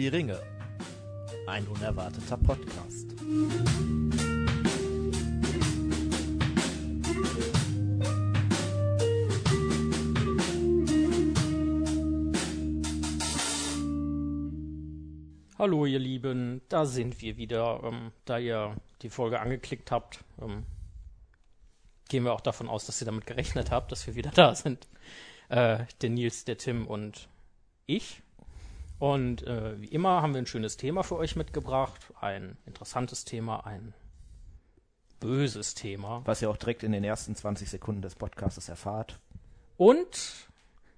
Die Ringe. Ein unerwarteter Podcast. Hallo ihr Lieben, da sind wir wieder. Ähm, da ihr die Folge angeklickt habt, ähm, gehen wir auch davon aus, dass ihr damit gerechnet habt, dass wir wieder da sind. Äh, der Nils, der Tim und ich. Und äh, wie immer haben wir ein schönes Thema für euch mitgebracht. Ein interessantes Thema, ein böses Thema. Was ihr auch direkt in den ersten 20 Sekunden des Podcasts erfahrt. Und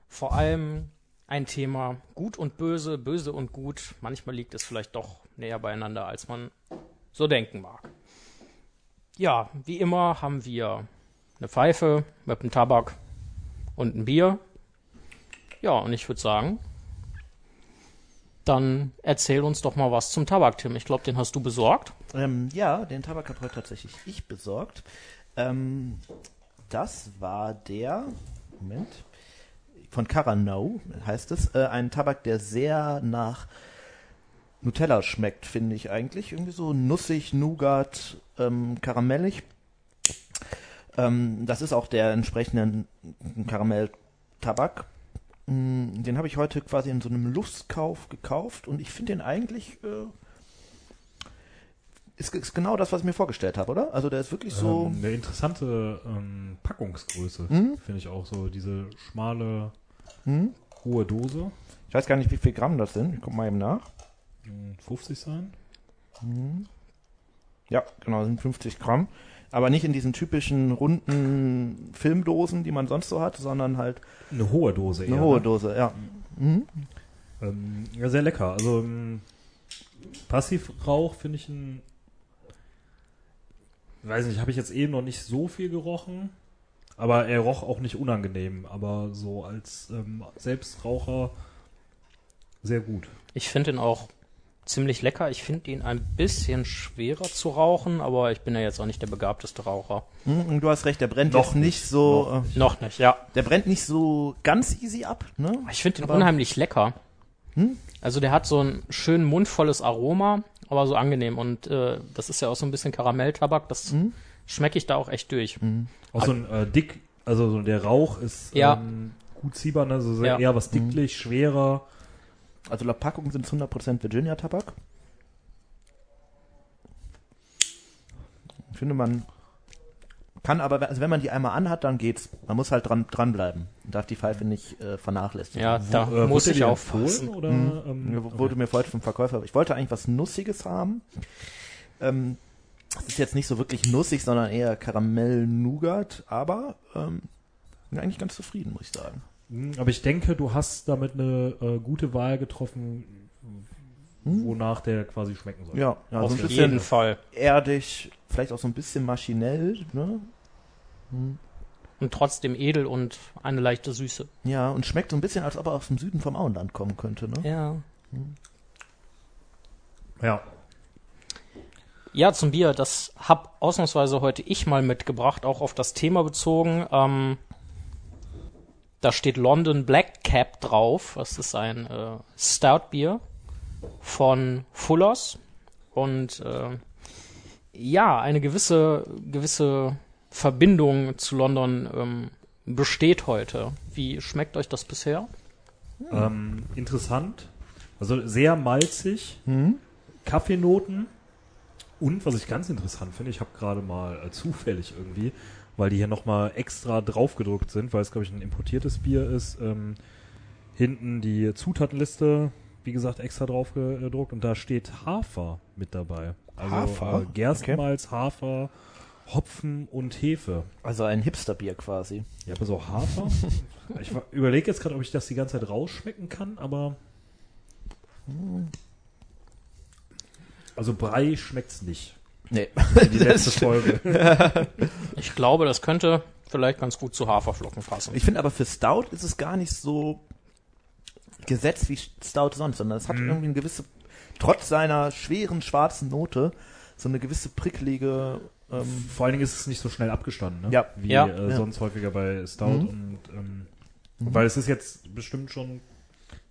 vor allem ein Thema gut und böse, böse und gut. Manchmal liegt es vielleicht doch näher beieinander, als man so denken mag. Ja, wie immer haben wir eine Pfeife mit einem Tabak und ein Bier. Ja, und ich würde sagen, dann erzähl uns doch mal was zum Tabak, Tim. Ich glaube, den hast du besorgt. Ähm, ja, den Tabak habe heute tatsächlich ich besorgt. Ähm, das war der, Moment, von Carano heißt es. Äh, ein Tabak, der sehr nach Nutella schmeckt, finde ich eigentlich. Irgendwie so nussig, Nougat, ähm, karamellig. Ähm, das ist auch der entsprechende Karamell-Tabak. Mm, Den habe ich heute quasi in so einem Lustkauf gekauft und ich finde den eigentlich äh, ist, ist genau das, was ich mir vorgestellt habe, oder? Also der ist wirklich so. Ähm, eine interessante ähm, Packungsgröße, Hm? finde ich auch so. Diese schmale, Hm? hohe Dose. Ich weiß gar nicht, wie viel Gramm das sind. Ich guck mal eben nach. Hm, 50 sein. Ja, genau, das sind 50 Gramm. Aber nicht in diesen typischen runden Filmdosen, die man sonst so hat, sondern halt Eine hohe Dose eine eher. hohe ne? Dose, ja. Mhm. Ähm, ja, sehr lecker. Also ähm, Passivrauch finde ich ein. Weiß nicht, habe ich jetzt eben noch nicht so viel gerochen. Aber er roch auch nicht unangenehm. Aber so als ähm, Selbstraucher sehr gut. Ich finde ihn auch ziemlich lecker. Ich finde ihn ein bisschen schwerer zu rauchen, aber ich bin ja jetzt auch nicht der begabteste Raucher. Mhm, Und du hast recht, der brennt Noch jetzt nicht nicht, so, noch äh, Noch nicht, ja. der brennt nicht so ganz easy ab, ne? Ich finde ihn unheimlich lecker. Hm? Also der hat so ein schön mundvolles Aroma, aber so angenehm. Und äh, das ist ja auch so ein bisschen Karamelltabak. Das Hm? schmecke ich da auch echt durch. Auch so ein äh, dick, also so der Rauch ist Ja. ähm, gut ziehbar, ne? so sehr, Ja. eher was dicklich, schwerer. Also laut Packung sind es 100% Virginia-Tabak. Ich finde, man kann aber, also wenn man die einmal anhat, dann geht's. Man muss halt dran, dranbleiben. Man darf die Pfeife nicht äh, vernachlässigen. Ja, da Äh, muss ich aufpassen. empfohlen, Oder, Mhm. ähm, Mir Wurde mir vorher vom Verkäufer. Ich wollte eigentlich was Nussiges haben. Ähm, es ist jetzt nicht so wirklich nussig, sondern eher Karamell-Nougat, aber ähm, bin eigentlich ganz zufrieden, muss ich sagen. Mhm, Aber ich denke, du hast damit eine äh, gute Wahl getroffen, wonach der quasi schmecken soll. Ja, ja Auf so jeden Fall. erdig, vielleicht auch so ein bisschen maschinell, ne? Und trotzdem edel und eine leichte Süße. Ja, und schmeckt so ein bisschen, als ob er aus dem Süden vom Auenland kommen könnte, ne? Ja. Ja. Ja, zum Bier. Das hab ausnahmsweise heute ich mal mitgebracht, auch auf das Thema bezogen. Ähm, da steht London Black Cap drauf. Das ist ein äh, Stout-Bier von Fullers. Und äh, ja, eine gewisse, gewisse Verbindung zu London ähm, besteht heute. Wie schmeckt euch das bisher? Ähm, interessant. Also sehr malzig. Hm? Kaffeenoten. Und was ich ganz interessant finde, ich habe gerade mal äh, zufällig irgendwie, weil die hier nochmal extra draufgedruckt sind, weil es, glaube ich, ein importiertes Bier ist, ähm, hinten die Zutatenliste, wie gesagt, extra draufgedruckt und da steht Hafer mit dabei. Also Hafer? Äh, Gerstenmalz, Hafer, Hopfen und Hefe. Also ein Hipsterbier quasi. Ja, aber so Hafer? ich überlege jetzt gerade, ob ich das die ganze Zeit rausschmecken kann, aber. Also Brei schmeckt's nicht. Nee. Die letzte Folge. Ich glaube, das könnte vielleicht ganz gut zu Haferflocken passen. Ich finde aber für Stout ist es gar nicht so gesetzt wie Stout sonst, sondern es hat Mhm. irgendwie eine gewisse, trotz seiner schweren schwarzen Note, so eine gewisse prickelige, ähm, Vor allen Dingen ist es nicht so schnell abgestanden, ne? Ja. Wie Ja. Äh, Ja. sonst häufiger bei Stout Mhm. und ähm, weil es ist jetzt bestimmt schon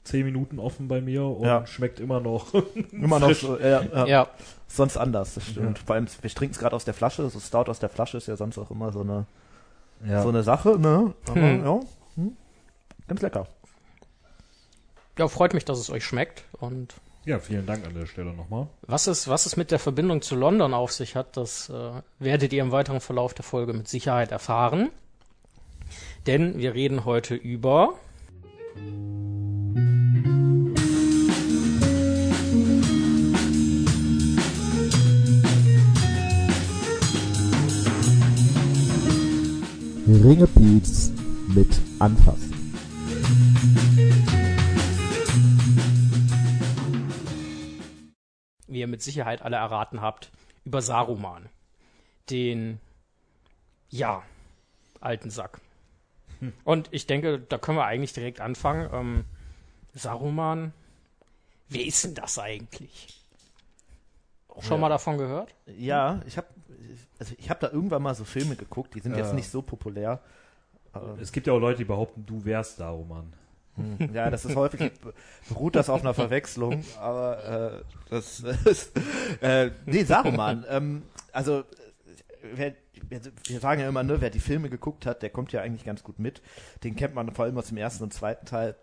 zehn Minuten offen bei mir und Ja. schmeckt immer noch. Immer noch so, ja, ja. Ja, sonst anders, das stimmt. Vor allem, wir trinken es gerade aus der Flasche, so Stout aus der Flasche ist ja sonst auch immer so eine, ja. so eine Sache, ne? Aber, Hm. ja, hm. ganz lecker. ja, freut mich, dass es euch schmeckt. Und ja, vielen Dank an der Stelle nochmal. was es, was es mit der Verbindung zu London auf sich hat, das äh, werdet ihr im weiteren Verlauf der Folge mit Sicherheit erfahren. Denn wir reden heute über Ringebeats mit anfassen. wie ihr mit Sicherheit alle erraten habt, über Saruman. Den, ja, alten Sack. Und ich denke, da können wir eigentlich direkt anfangen. Ähm, Saruman, wer ist denn das eigentlich? Schon ja. mal davon gehört? Ja, ich habe also ich habe da irgendwann mal so Filme geguckt, die sind jetzt Ja. nicht so populär. Aber, Es gibt ja auch Leute, die behaupten, du wärst Daruman. hm, ja, das ist häufig beruht das auf einer Verwechslung, aber äh, das ist äh, nee, Saruman. ähm, also wer, wir sagen ja immer, ne, wer die Filme geguckt hat, der kommt ja eigentlich ganz gut mit. Den kennt man vor allem aus dem ersten und zweiten Teil.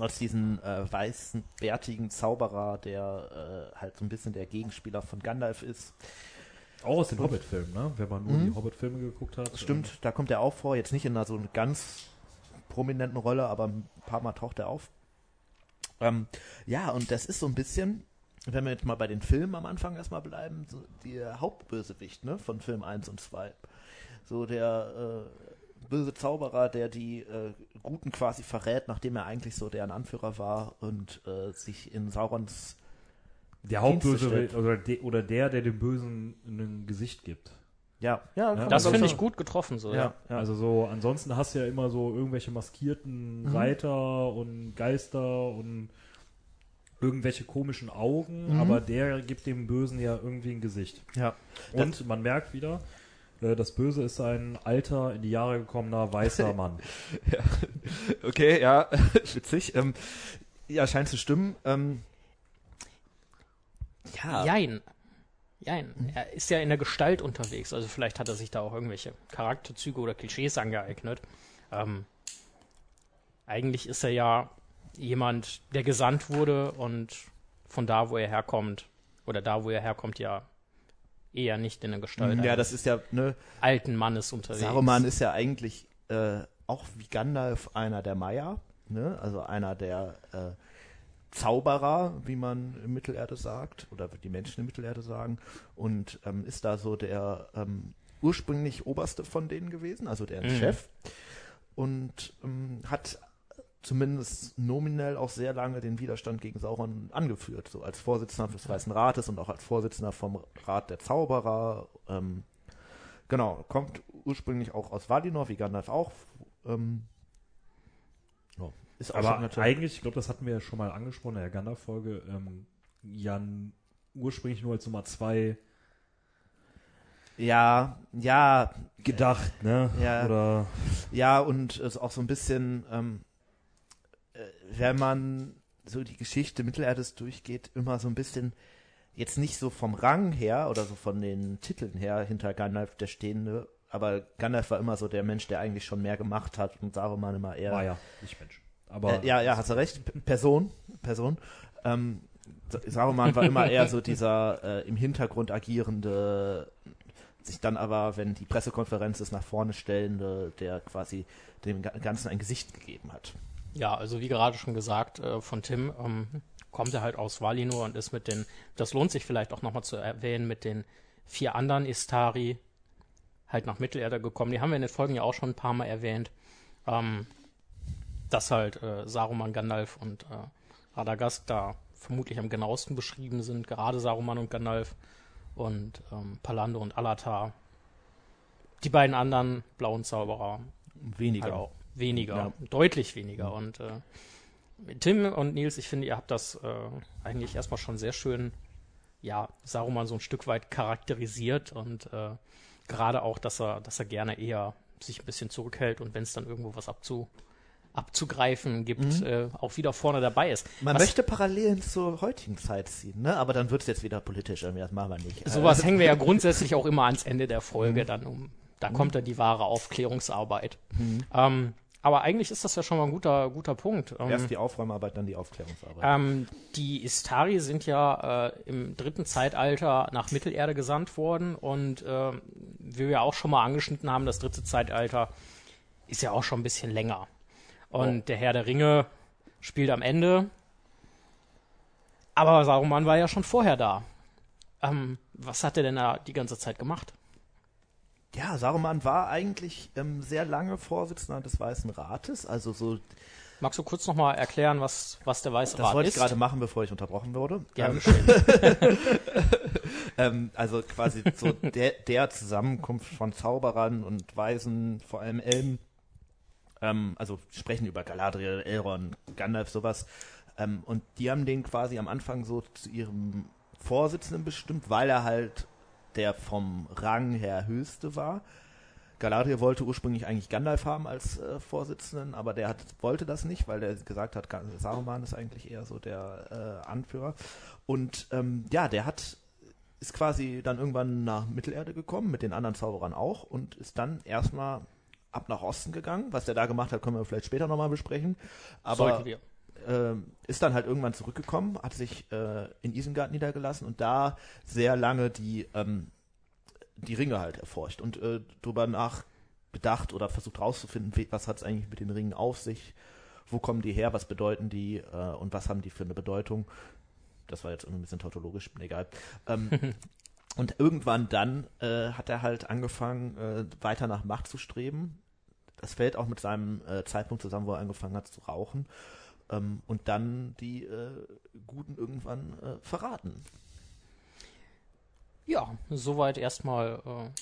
Aus diesen äh, weißen, bärtigen Zauberer, der äh, halt so ein bisschen der Gegenspieler von Gandalf ist. Auch aus den Hobbit-Filmen, ne? Wenn man nur Mhm. die Hobbit-Filme geguckt hat. Stimmt, da kommt er auch vor. Jetzt nicht in einer so einer ganz prominenten Rolle, aber ein paar Mal taucht er auf. Ähm, ja, und das ist so ein bisschen, wenn wir jetzt mal bei den Filmen am Anfang erstmal bleiben, so der Hauptbösewicht ne, von Film 1 und 2. So der äh, böse Zauberer, der die äh, Guten quasi verrät, nachdem er eigentlich so deren Anführer war und äh, sich in Saurons Der Hauptböse oder, de, oder der, der dem Bösen ein Gesicht gibt. Ja, ja, Ja, Das also finde ich gut getroffen, so, Ja, ja. ja. Also so, ansonsten hast du ja immer so irgendwelche maskierten Mhm. Reiter und Geister und irgendwelche komischen Augen, Mhm. aber der gibt dem Bösen ja irgendwie ein Gesicht. ja. Und man merkt wieder, äh, das Böse ist ein alter, in die Jahre gekommener, weißer Mann. Okay, ja, witzig. Ähm, ja, scheint zu stimmen. Ähm, ja, Jein. Jein. Er ist ja in der Gestalt unterwegs, also vielleicht hat er sich da auch irgendwelche Charakterzüge oder Klischees angeeignet. Ähm, eigentlich ist er ja jemand, der gesandt wurde und von da, wo er herkommt, oder da, wo er herkommt, ja eher nicht in der Gestalt ja, das ist ja, ne, alten Mannes unterwegs. Saruman ist ja eigentlich äh, auch wie Gandalf einer der Maya, ne, also einer der äh, Zauberer, wie man in Mittelerde sagt, oder wie die Menschen in Mittelerde sagen, und ähm, ist da so der ähm, ursprünglich Oberste von denen gewesen, also der Mhm. Chef, und ähm, hat zumindest nominell auch sehr lange den Widerstand gegen Sauron angeführt, so als Vorsitzender des Weißen Rates und auch als Vorsitzender vom Rat der Zauberer. Ähm, genau, kommt ursprünglich auch aus Valinor, wie Gandalf auch. Ähm, ist Aber eigentlich, ich glaube, das hatten wir ja schon mal angesprochen in der Gandalf-Folge, ähm, Jan ursprünglich nur als Nummer zwei ja, ja, gedacht, ne? Ja. Oder Ja, und es ist auch so ein bisschen, ähm, äh, wenn man so die Geschichte Mittelerdes durchgeht, immer so ein bisschen, jetzt nicht so vom Rang her oder so von den Titeln her hinter Gandalf der Stehende, aber Gandalf war immer so der Mensch, der eigentlich schon mehr gemacht hat und Saruman immer eher. war ja nicht Mensch. Aber Äh, ja, ja, hast du recht. Person, Person. Ähm, Saruman war immer eher so dieser äh, im Hintergrund agierende, sich dann aber, wenn die Pressekonferenz ist, nach vorne stellende, der quasi dem Ga- Ganzen ein Gesicht gegeben hat. Ja, also wie gerade schon gesagt äh, von Tim, ähm, kommt er halt aus Valinor und ist mit den, das lohnt sich vielleicht auch nochmal zu erwähnen, mit den vier anderen Istari halt nach Mittelerde gekommen. Die haben wir in den Folgen ja auch schon ein paar Mal erwähnt. Ähm, dass halt äh, Saruman, Gandalf und äh, Radagast da vermutlich am genauesten beschrieben sind, gerade Saruman und Gandalf und ähm, Palando und Alatar. Die beiden anderen blauen Zauberer Weniger. Halt auch weniger, Ja. deutlich weniger. Und äh, Tim und Nils, ich finde, ihr habt das äh, eigentlich erstmal schon sehr schön, ja, Saruman so ein Stück weit charakterisiert und äh, gerade auch, dass er, dass er gerne eher sich ein bisschen zurückhält und wenn es dann irgendwo was abzu, abzugreifen gibt, äh, auch wieder vorne dabei ist. Man Was- möchte Parallelen zur heutigen Zeit ziehen, ne? aber dann wird es jetzt wieder politisch. irgendwie, Das machen wir nicht. Sowas hängen wir ja grundsätzlich auch immer ans Ende der Folge dann um. Da kommt dann die wahre Aufklärungsarbeit. Ähm, aber eigentlich ist das ja schon mal ein guter, guter Punkt. Ähm, Erst die Aufräumarbeit, dann die Aufklärungsarbeit. ähm, die Istari sind ja äh, im dritten Zeitalter nach Mittelerde gesandt worden und ähm, wie wir auch schon mal angeschnitten haben, das dritte Zeitalter ist ja auch schon ein bisschen länger. Und der Herr der Ringe spielt am Ende. Aber Saruman war ja schon vorher da. Ähm, was hat er denn da die ganze Zeit gemacht? Ja, Saruman war eigentlich ähm, sehr lange Vorsitzender des Weißen Rates, also so, Magst du kurz nochmal erklären, was, was der Weiße das Rat wollte ich ist? gerade machen, bevor ich unterbrochen wurde. Gerne Ähm, ähm, also quasi so der, der Zusammenkunft von Zauberern und Weisen, vor allem Elben, ähm, also sprechen über Galadriel, Elrond, Gandalf, sowas. Ähm, und die haben den quasi am Anfang so zu ihrem Vorsitzenden bestimmt, weil er halt der vom Rang her höchste war. Galadriel wollte ursprünglich eigentlich Gandalf haben als äh, Vorsitzenden, aber der hat, wollte das nicht, weil der gesagt hat, Saruman ist eigentlich eher so der äh, Anführer. Und ähm, ja, der hat ist quasi dann irgendwann nach Mittelerde gekommen, mit den anderen Zauberern auch, und ist dann erstmal ab nach Osten gegangen. Was der da gemacht hat, können wir vielleicht später nochmal besprechen. Aber ähm, ist dann halt irgendwann zurückgekommen, hat sich äh, in Isengard niedergelassen und da sehr lange die, ähm, die Ringe halt erforscht und äh, drüber nachgedacht oder versucht rauszufinden, was hat es eigentlich mit den Ringen auf sich, wo kommen die her, was bedeuten die äh, und was haben die für eine Bedeutung. Das war jetzt irgendwie ein bisschen tautologisch, egal. Ähm, und irgendwann dann äh, hat er halt angefangen, äh, weiter nach Macht zu streben. Das fällt auch mit seinem äh, Zeitpunkt zusammen, wo er angefangen hat zu rauchen. Ähm, und dann die äh, Guten irgendwann äh, verraten. Ja, soweit erstmal äh,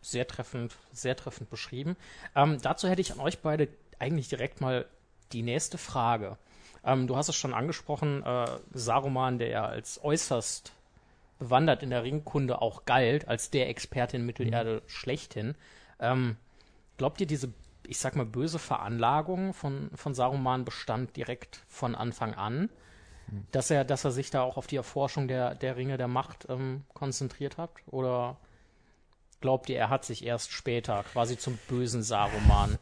sehr treffend, sehr treffend beschrieben. Ähm, dazu hätte ich an euch beide eigentlich direkt mal die nächste Frage. Ähm, du hast es schon angesprochen, äh, Saruman, der ja als äußerst bewandert in der Ringkunde auch galt, als der Experte in Mittelerde schlechthin. Ähm, glaubt ihr, diese, ich sag mal, böse Veranlagung von, von Saruman bestand direkt von Anfang an? dass er, dass er sich da auch auf die Erforschung der, der Ringe der Macht ähm, konzentriert hat? Oder glaubt ihr, er hat sich erst später quasi zum bösen Saruman?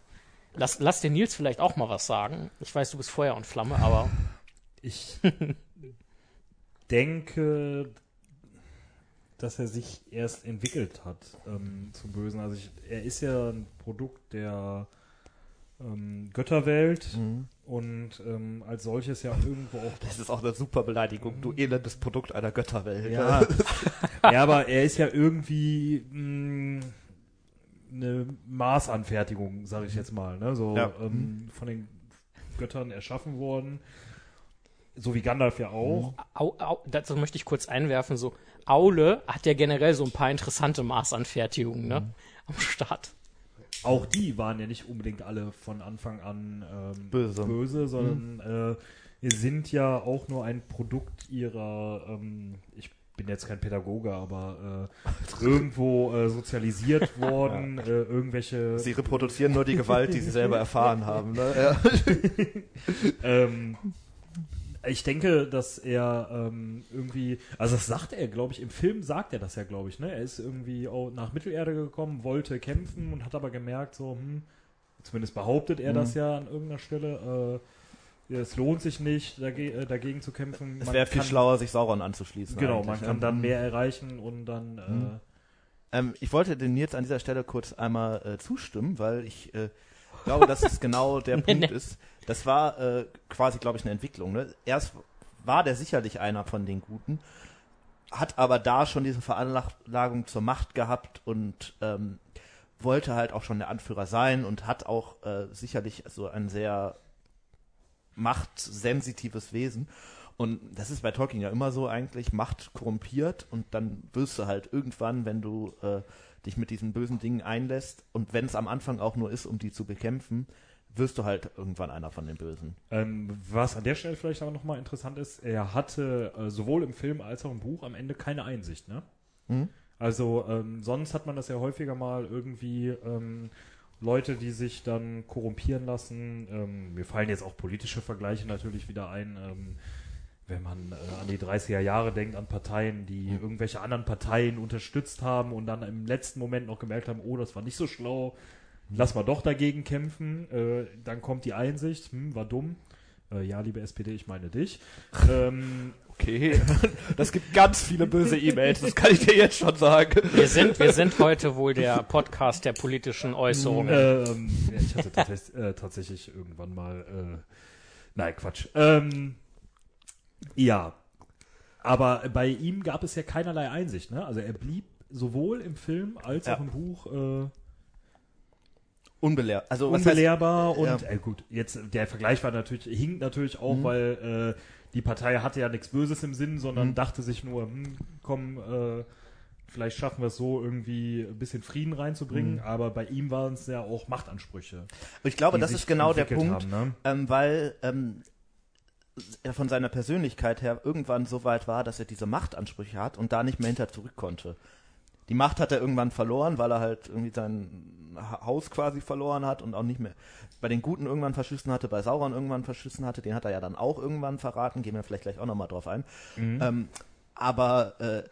Lass, lass den Nils vielleicht auch mal was sagen. Ich weiß, du bist Feuer und Flamme, aber Ich denke, dass er sich erst entwickelt hat ähm, zum Bösen. Also ich, er ist ja ein Produkt der ähm, Götterwelt und ähm, als solches ja irgendwo auch Das ist auch eine super Beleidigung, du elendes Produkt einer Götterwelt. Ja, ja, aber er ist ja irgendwie mh, eine Maßanfertigung, sage ich jetzt mal, ne? So Ja. ähm, von den Göttern erschaffen worden, so wie Gandalf ja auch. au, au, dazu möchte ich kurz einwerfen, so Aule hat ja generell so ein paar interessante Maßanfertigungen ne? am Start. Auch die waren ja nicht unbedingt alle von Anfang an ähm, Böse. böse, sondern äh, sind ja auch nur ein Produkt ihrer, ähm, ich bin jetzt kein Pädagoge, aber äh, irgendwo äh, sozialisiert worden, äh, irgendwelche Sie reproduzieren nur die Gewalt, die sie selber erfahren haben. Ne? Ja. Ähm, ich denke, dass er ähm, irgendwie, also das sagt er, glaube ich, im Film sagt er das ja, glaube ich, ne? Er ist irgendwie nach Mittelerde gekommen, wollte kämpfen und hat aber gemerkt, so, hm, zumindest behauptet er das ja an irgendeiner Stelle, äh, es lohnt sich nicht, dage äh, dagegen zu kämpfen. Es wäre viel schlauer, sich Sauron anzuschließen. Genau, man ne? kann dann mehr erreichen und dann, äh, Ähm, ich wollte den Nils an dieser Stelle kurz einmal äh, zustimmen, weil ich äh, glaube, dass es genau der Punkt ist. Das war äh, quasi, glaube ich, eine Entwicklung. Ne? Erst war der sicherlich einer von den Guten, hat aber da schon diese Veranlagung zur Macht gehabt und ähm, wollte halt auch schon der Anführer sein und hat auch äh, sicherlich so ein sehr machtsensitives Wesen. Und das ist bei Tolkien ja immer so eigentlich, Macht korrumpiert und dann wirst du halt irgendwann, wenn du äh, dich mit diesen bösen Dingen einlässt und wenn es am Anfang auch nur ist, um die zu bekämpfen, wirst du halt irgendwann einer von den Bösen. Ähm, was an der Stelle vielleicht aber nochmal interessant ist, er hatte äh, sowohl im Film als auch im Buch am Ende keine Einsicht, ne? Mhm. Also ähm, sonst hat man das ja häufiger mal irgendwie ähm, Leute, die sich dann korrumpieren lassen. Ähm, mir fallen jetzt auch politische Vergleiche natürlich wieder ein. Wenn man äh, an die 30er Jahre denkt, an Parteien, die irgendwelche anderen Parteien unterstützt haben und dann im letzten Moment noch gemerkt haben, oh, das war nicht so schlau, lass mal doch dagegen kämpfen. Äh, dann kommt die Einsicht, hm, war dumm. Äh, ja, liebe SPD, ich meine dich. ähm, Okay, das gibt ganz viele böse E-Mails, das kann ich dir jetzt schon sagen. Wir sind, wir sind heute wohl der Podcast der politischen Äußerungen. ähm, ja, ich hatte tatsächlich, äh, tatsächlich irgendwann mal, äh, nein, Quatsch. Ähm, ja, aber bei ihm gab es ja keinerlei Einsicht, ne? Also er blieb sowohl im Film als Ja. auch im Buch äh, Unbelehr also, was heißt- unbelehrbar und Ja. äh, gut, jetzt der Vergleich war natürlich, hinkt natürlich auch, weil äh, die Partei hatte ja nichts Böses im Sinn, sondern Mhm. dachte sich nur, hm, komm, äh, vielleicht schaffen wir es so, irgendwie ein bisschen Frieden reinzubringen, Mhm. aber bei ihm waren es ja auch Machtansprüche. ich glaube, das ist genau der Punkt, haben, ne? ähm, weil ähm, von seiner Persönlichkeit her irgendwann so weit war, dass er diese Machtansprüche hat und da nicht mehr hinter zurück konnte. Die Macht hat er irgendwann verloren, weil er halt irgendwie sein Ha- Haus quasi verloren hat und auch nicht mehr bei den Guten irgendwann verschissen hatte, bei Sauron irgendwann verschissen hatte, den hat er ja dann auch irgendwann verraten, gehen wir vielleicht gleich auch nochmal drauf ein. Mhm. Ähm, aber äh,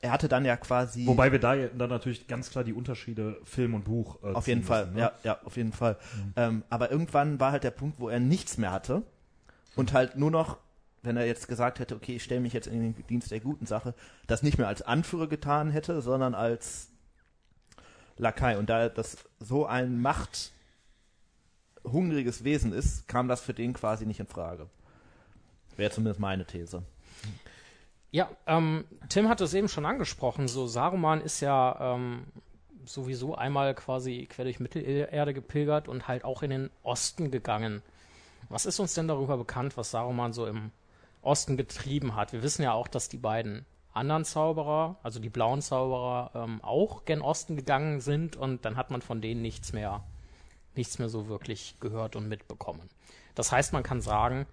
er hatte dann ja quasi Wobei wir da ja dann natürlich ganz klar die Unterschiede Film und Buch äh, Auf jeden Fall, müssen, ne? ja, ja, auf jeden Fall. Ähm, aber irgendwann war halt der Punkt, wo er nichts mehr hatte und halt nur noch, wenn er jetzt gesagt hätte, okay, ich stelle mich jetzt in den Dienst der guten Sache, das nicht mehr als Anführer getan hätte, sondern als Lakai. Und da das so ein machthungriges Wesen ist, kam das für den quasi nicht in Frage. Wäre zumindest meine These. Ja, ähm, Tim hat es eben schon angesprochen. So, Saruman ist ja ähm, sowieso einmal quasi quer durch Mittelerde gepilgert und halt auch in den Osten gegangen. Was ist uns denn darüber bekannt, was Saruman so im Osten getrieben hat? Wir wissen ja auch, dass die beiden anderen Zauberer, also die blauen Zauberer, ähm, auch gen Osten gegangen sind und dann hat man von denen nichts mehr, nichts mehr so wirklich gehört und mitbekommen. Das heißt, man kann sagen,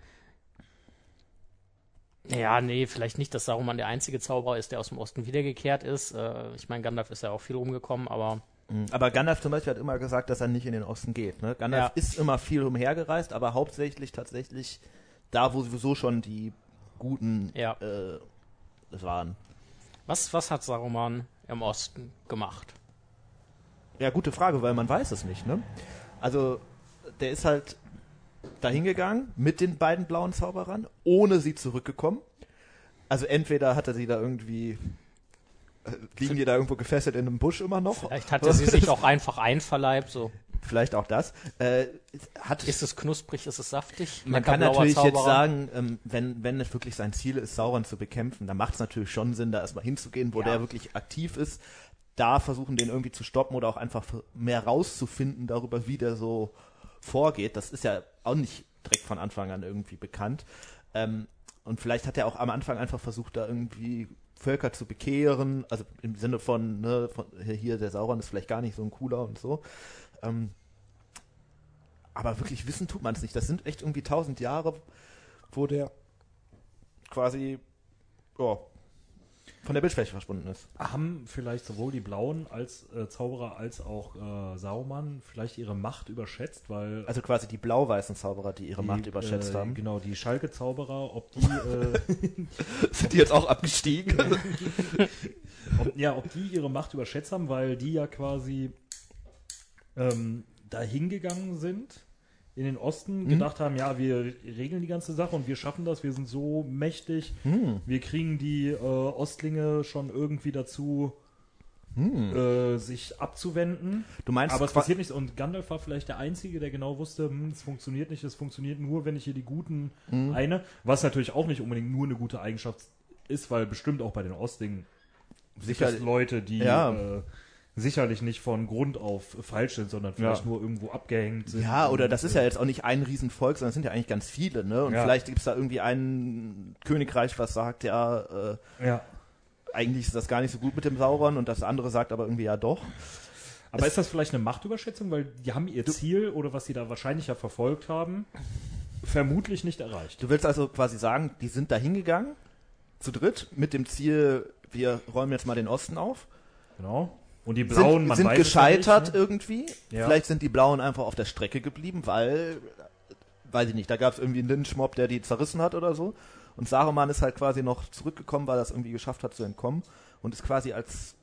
ja, nee, vielleicht nicht, dass Saruman der einzige Zauberer ist, der aus dem Osten wiedergekehrt ist. Äh, ich meine, Gandalf ist ja auch viel rumgekommen, aber Aber Gandalf zum Beispiel hat immer gesagt, dass er nicht in den Osten geht. Ne? Gandalf Ja. ist immer viel umhergereist, aber hauptsächlich tatsächlich da, wo sowieso schon die Guten Ja. äh, waren. was, was hat Saruman im Osten gemacht? Ja, gute Frage, weil man weiß es nicht. Ne? Also der ist halt dahin gegangen mit den beiden blauen Zauberern, ohne sie zurückgekommen. Also entweder hat er sie da irgendwie liegen die da irgendwo gefesselt in einem Busch immer noch? Vielleicht hat er sie sich auch einfach einverleibt, so. Vielleicht auch das. Äh, hat Ist es knusprig, ist es saftig? Man kann natürlich jetzt Zauberer. sagen, ähm, wenn, wenn es wirklich sein Ziel ist, Sauron zu bekämpfen, dann macht es natürlich schon Sinn, da erstmal hinzugehen, wo Ja. der wirklich aktiv ist, da versuchen, den irgendwie zu stoppen oder auch einfach mehr rauszufinden darüber, wie der so vorgeht. Das ist ja auch nicht direkt von Anfang an irgendwie bekannt. Ähm, und vielleicht hat er auch am Anfang einfach versucht, da irgendwie Völker zu bekehren, also im Sinne von, ne, von hier, der Sauron ist vielleicht gar nicht so ein cooler und so. Ähm, aber wirklich wissen tut man es nicht. Das sind echt irgendwie tausend Jahre, wo der quasi ja, von der Bildfläche verschwunden ist. Haben vielleicht sowohl die Blauen als äh, Zauberer als auch äh, Sauron vielleicht ihre Macht überschätzt, weil Also quasi die blau-weißen Zauberer, die ihre die, Macht überschätzt äh, haben. Genau, die Schalke-Zauberer, ob die, äh, Sind die jetzt auch abgestiegen? ob, ja, ob die ihre Macht überschätzt haben, weil die ja quasi ähm, dahin gegangen sind in den Osten, gedacht haben, ja, wir regeln die ganze Sache und wir schaffen das, wir sind so mächtig, wir kriegen die äh, Ostlinge schon irgendwie dazu, äh, sich abzuwenden. Du meinst Aber es passiert nichts. Und Gandalf war vielleicht der Einzige, der genau wusste, hm, es funktioniert nicht, es funktioniert nur, wenn ich hier die Guten eine. Was natürlich auch nicht unbedingt nur eine gute Eigenschaft ist, weil bestimmt auch bei den Ostlingen Sicher- sicher Leute, die Ja. äh, sicherlich nicht von Grund auf falsch sind, sondern vielleicht Ja. nur irgendwo abgehängt sind. Ja, oder das ist ja jetzt auch nicht ein Riesenvolk, sondern es sind ja eigentlich ganz viele, ne? Und Ja. vielleicht gibt's da irgendwie ein Königreich, was sagt, ja, äh, äh, ja. eigentlich ist das gar nicht so gut mit dem Sauron und das andere sagt aber irgendwie ja doch. Aber Es- ist das vielleicht eine Machtüberschätzung, weil die haben ihr Ziel oder was sie da wahrscheinlich ja verfolgt haben, vermutlich nicht erreicht. Du willst also quasi sagen, die sind da hingegangen, zu dritt, mit dem Ziel, wir räumen jetzt mal den Osten auf. Genau. Und die blauen, sind, man sind weiß es gescheitert nicht, ne? irgendwie. Ja. Vielleicht sind die blauen einfach auf der Strecke geblieben, weil, weiß ich nicht, da gab es irgendwie einen Lynchmob, der die zerrissen hat oder so. Und Saruman ist halt quasi noch zurückgekommen, weil er es irgendwie geschafft hat zu entkommen und ist quasi als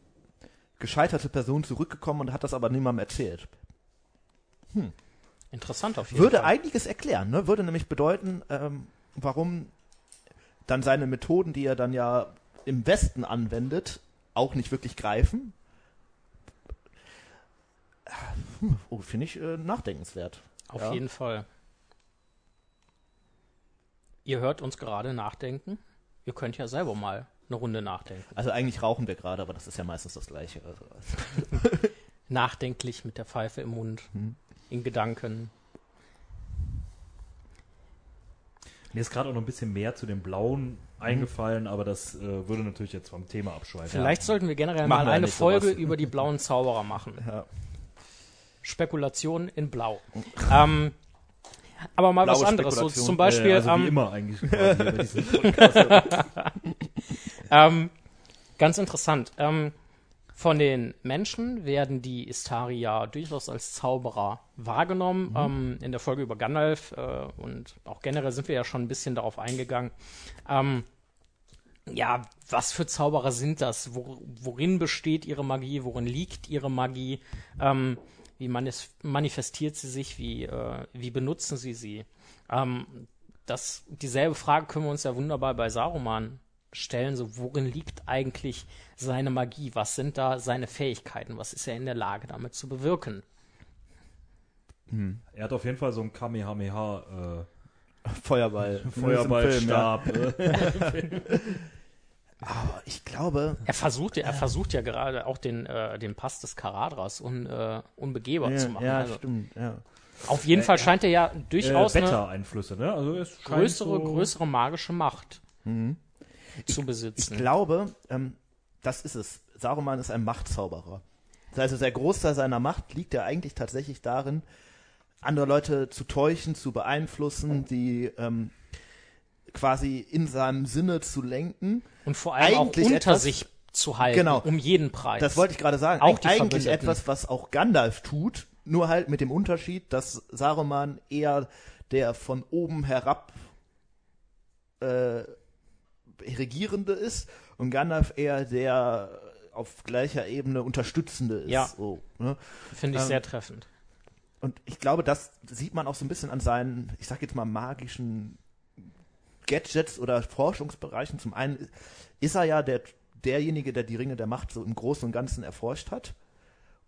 gescheiterte Person zurückgekommen und hat das aber niemandem erzählt. Interessant auf jeden Würde Fall. einiges erklären, ne? Würde nämlich bedeuten, ähm, warum dann seine Methoden, die er dann ja im Westen anwendet, auch nicht wirklich greifen. Oh, finde ich äh, nachdenkenswert. Auf Ja. jeden Fall. Ihr hört uns gerade nachdenken. Ihr könnt ja selber mal eine Runde nachdenken. Also eigentlich rauchen wir gerade, aber das ist ja meistens das Gleiche. Also, Nachdenklich mit der Pfeife im Mund, Hm. in Gedanken. Mir ist gerade auch noch ein bisschen mehr zu den blauen eingefallen, aber das äh, würde natürlich jetzt vom Thema abschweifen. Vielleicht sollten wir generell Machen mal wir ja eine Folge sowas. über die blauen Zauberer machen. ja. Spekulation in Blau. ähm, aber mal was Blaue anderes. So zum Beispiel, äh, also wie ähm, immer eigentlich. Ähm, ganz interessant. Ähm, von den Menschen werden die Istari ja durchaus als Zauberer wahrgenommen. Ähm, in der Folge über Gandalf äh, und auch generell sind wir ja schon ein bisschen darauf eingegangen. Ähm, ja, was für Zauberer sind das? Wo, worin besteht ihre Magie? Worin liegt ihre Magie? Ähm, wie manifestiert sie sich? Wie, äh, wie benutzen sie sie? Ähm, das, dieselbe Frage können wir uns ja wunderbar bei Saruman stellen. So, worin liegt eigentlich seine Magie? Was sind da seine Fähigkeiten? Was ist er in der Lage, damit zu bewirken? er hat auf jeden Fall so einen Kamehameha Feuerball. äh, ja. Feuerballstab. Äh. Aber ich glaube, Er versucht, ja- er versucht ja gerade auch den, äh, den Pass des Karadras un, äh, unbegehbar zu machen. ja, also, stimmt, ja. auf jeden Fall scheint er ja äh, durchaus eine Wettereinflüsse, ne? Also es scheint größere, so, größere magische Macht Mhm. zu Ich besitzen. glaube, ähm, das ist es. Saruman ist ein Machtzauberer. Also der Großteil seiner Macht liegt ja eigentlich tatsächlich darin, andere Leute zu täuschen, zu beeinflussen, die ähm, quasi in seinem Sinne zu lenken. Und vor allem auch eigentlich unter etwas- sich zu halten, Genau. um jeden Preis. Das wollte ich gerade sagen. Auch die eigentlich etwas, was auch Gandalf tut, nur halt mit dem Unterschied, dass Saruman eher der von oben herab äh, Regierende ist und Gandalf eher der auf gleicher Ebene Unterstützende ist. Ja. So, ne? Finde ich ähm, sehr treffend. Und ich glaube, das sieht man auch so ein bisschen an seinen, ich sag jetzt mal, magischen Gadgets oder Forschungsbereichen. Zum einen ist er ja der, derjenige, der die Ringe der Macht so im Großen und Ganzen erforscht hat.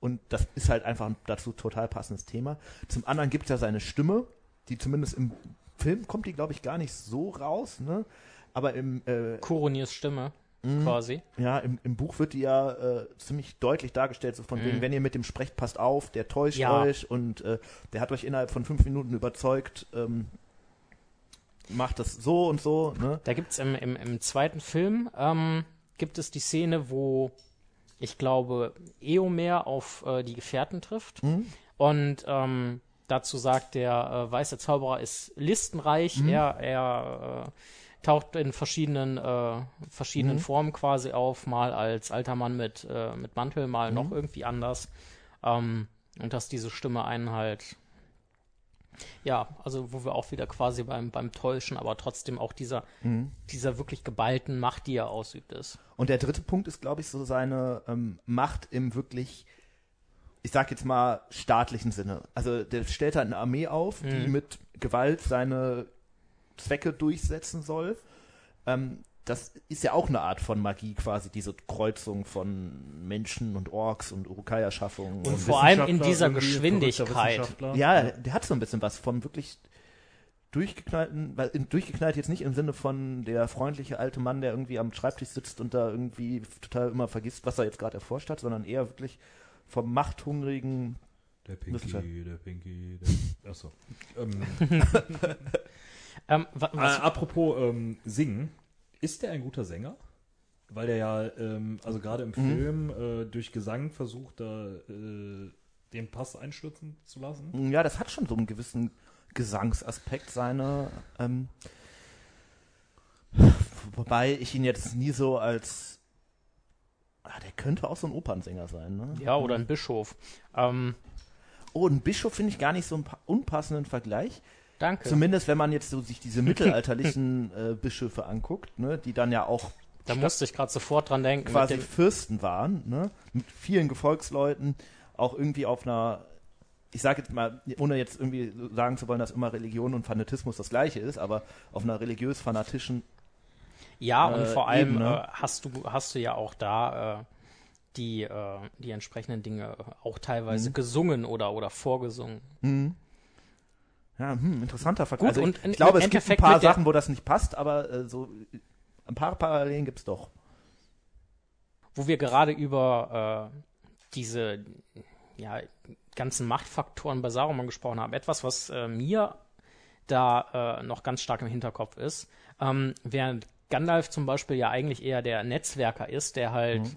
Und das ist halt einfach ein dazu total passendes Thema. Zum anderen gibt es ja seine Stimme, die zumindest im Film kommt die, glaube ich, gar nicht so raus, ne? Aber im, äh, Koroniers Stimme, Mhm. quasi. ja, im, im Buch wird die ja äh, ziemlich deutlich dargestellt, so von Mhm. wegen, wenn ihr mit dem sprecht, passt auf, der täuscht Ja. euch und äh, der hat euch innerhalb von fünf Minuten überzeugt, ähm, macht das so und so, ne? Da gibt's im, im, im zweiten Film, ähm, gibt es die Szene, wo ich glaube, Eomer auf äh, die Gefährten trifft. Mhm. Und ähm, dazu sagt der äh, weiße Zauberer ist listenreich. Mhm. Er, er äh, taucht in verschiedenen, äh, verschiedenen Mhm. Formen quasi auf, mal als alter Mann mit, äh, mit Mantel, mal Mhm. noch irgendwie anders. Ähm, und dass diese Stimme einen halt ja, also wo wir auch wieder quasi beim, beim Täuschen, aber trotzdem auch dieser, Mhm. dieser wirklich geballten Macht, die er ausübt, ist. Und der dritte Punkt ist, glaube ich, so seine ähm, Macht im wirklich, ich sag jetzt mal, staatlichen Sinne. Also der stellt halt eine Armee auf, die Mhm. mit Gewalt seine Zwecke durchsetzen soll. Ähm, das ist ja auch eine Art von Magie quasi, diese Kreuzung von Menschen und Orks und Urukai-Erschaffungen. Und Und vor allem in dieser Geschwindigkeit. ja, der hat so ein bisschen was von wirklich durchgeknallten, weil in- durchgeknallt jetzt nicht im Sinne von der freundliche alte Mann, der irgendwie am Schreibtisch sitzt und da irgendwie total immer vergisst, was er jetzt gerade erforscht hat, sondern eher wirklich vom machthungrigen. Der Pinky, der Pinky, der. Achso. Ähm, Ähm, äh, apropos ähm, Singen, ist der ein guter Sänger? Weil der ja, ähm, also gerade im Mhm. Film äh, durch Gesang versucht, da äh, den Pass einstürzen zu lassen. Ja, das hat schon so einen gewissen Gesangsaspekt, seine. Ähm, wobei ich ihn jetzt nie so als. ah, der könnte auch so ein Opernsänger sein, ne? Ja, oder ein Bischof. Ähm, Oh, ein Bischof finde ich gar nicht so einen pa- unpassenden Vergleich. Danke. Zumindest wenn man jetzt so sich diese mittelalterlichen äh, Bischöfe anguckt, ne, die dann ja auch da musste ich gerade sofort dran denken. quasi Fürsten waren, ne, mit vielen Gefolgsleuten, auch irgendwie auf einer, ich sage jetzt mal, ohne jetzt irgendwie sagen zu wollen, dass immer Religion und Fanatismus das gleiche ist, aber auf einer religiös-fanatischen, Ja, und äh, vor allem Ebene. äh, hast du hast du ja auch da äh, die äh, die entsprechenden Dinge auch teilweise Mhm. gesungen oder oder vorgesungen. Ja, hm, interessanter Vergleich. Gut, also ich, ich glaube, es gibt ein Endeffekt paar Sachen, wo das nicht passt, aber äh, so ein paar Parallelen gibt's doch. wo wir gerade über äh, diese ja, ganzen Machtfaktoren bei Saruman gesprochen haben. Etwas, was äh, mir da äh, noch ganz stark im Hinterkopf ist, ähm, während Gandalf zum Beispiel ja eigentlich eher der Netzwerker ist, der halt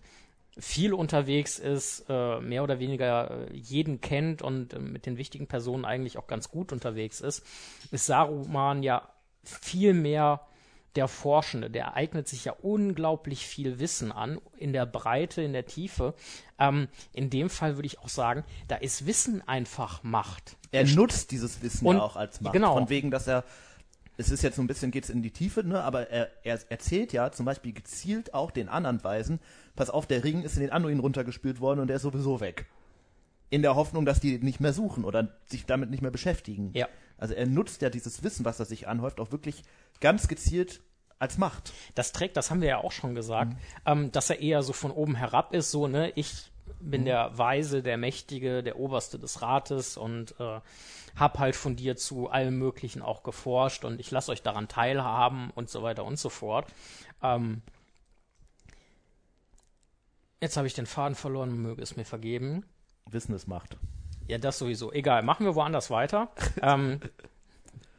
viel unterwegs ist, äh, mehr oder weniger äh, jeden kennt und äh, mit den wichtigen Personen eigentlich auch ganz gut unterwegs ist, ist Saruman ja viel mehr der Forschende, der eignet sich ja unglaublich viel Wissen an, in der Breite, in der Tiefe. Ähm, in dem Fall würde ich auch sagen, da ist Wissen einfach Macht. Er nutzt dieses Wissen Und- ja auch als Macht. genau. Von wegen, dass er, es ist jetzt so ein bisschen, geht's in die Tiefe, ne, aber er, er erzählt ja zum Beispiel gezielt auch den anderen Weisen, pass auf, der Ring ist in den Anduin runtergespült worden und der ist sowieso weg. In der Hoffnung, dass die nicht mehr suchen oder sich damit nicht mehr beschäftigen. Ja. Also er nutzt ja dieses Wissen, was er sich anhäuft, auch wirklich ganz gezielt als Macht. Das trägt, das haben wir ja auch schon gesagt, ähm, dass er eher so von oben herab ist, so, ne, ich bin der Weise, der Mächtige, der Oberste des Rates und äh, hab halt von dir zu allem Möglichen auch geforscht und ich lasse euch daran teilhaben und so weiter und so fort. Ähm, jetzt habe ich den Faden verloren, möge es mir vergeben. Wissen ist Macht. Ja, das sowieso. Egal, machen wir woanders weiter. ähm,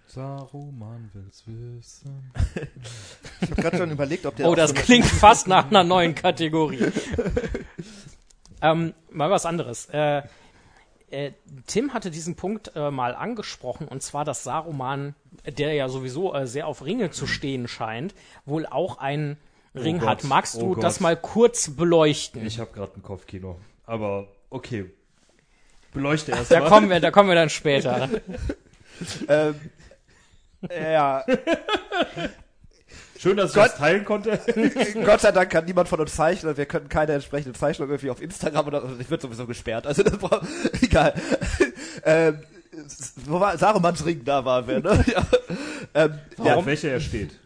Saruman will's wissen. Ich habe gerade schon überlegt, ob der Oh, das so klingt fast nach einer neuen Kategorie. ähm, mal was anderes. Äh, äh, Tim hatte diesen Punkt äh, mal angesprochen, und zwar, dass Saruman, der ja sowieso äh, sehr auf Ringe zu stehen scheint, wohl auch einen Ring Gott, hat. Magst oh du das Gott. mal kurz beleuchten? Ich habe gerade ein Kopfkino. Aber okay. Beleuchte erst da mal. kommen wir, da kommen wir dann später. ähm, ja, Schön, dass ich Gott. das teilen konnte. Gott sei Dank kann niemand von uns zeichnen. Wir können keine entsprechende Zeichnung irgendwie auf Instagram oder ich wird sowieso gesperrt. Also das war egal. ähm, wo war Sarumans Ring? Da waren wir. Ne? Ja. Ähm, Ja, auf welche er steht.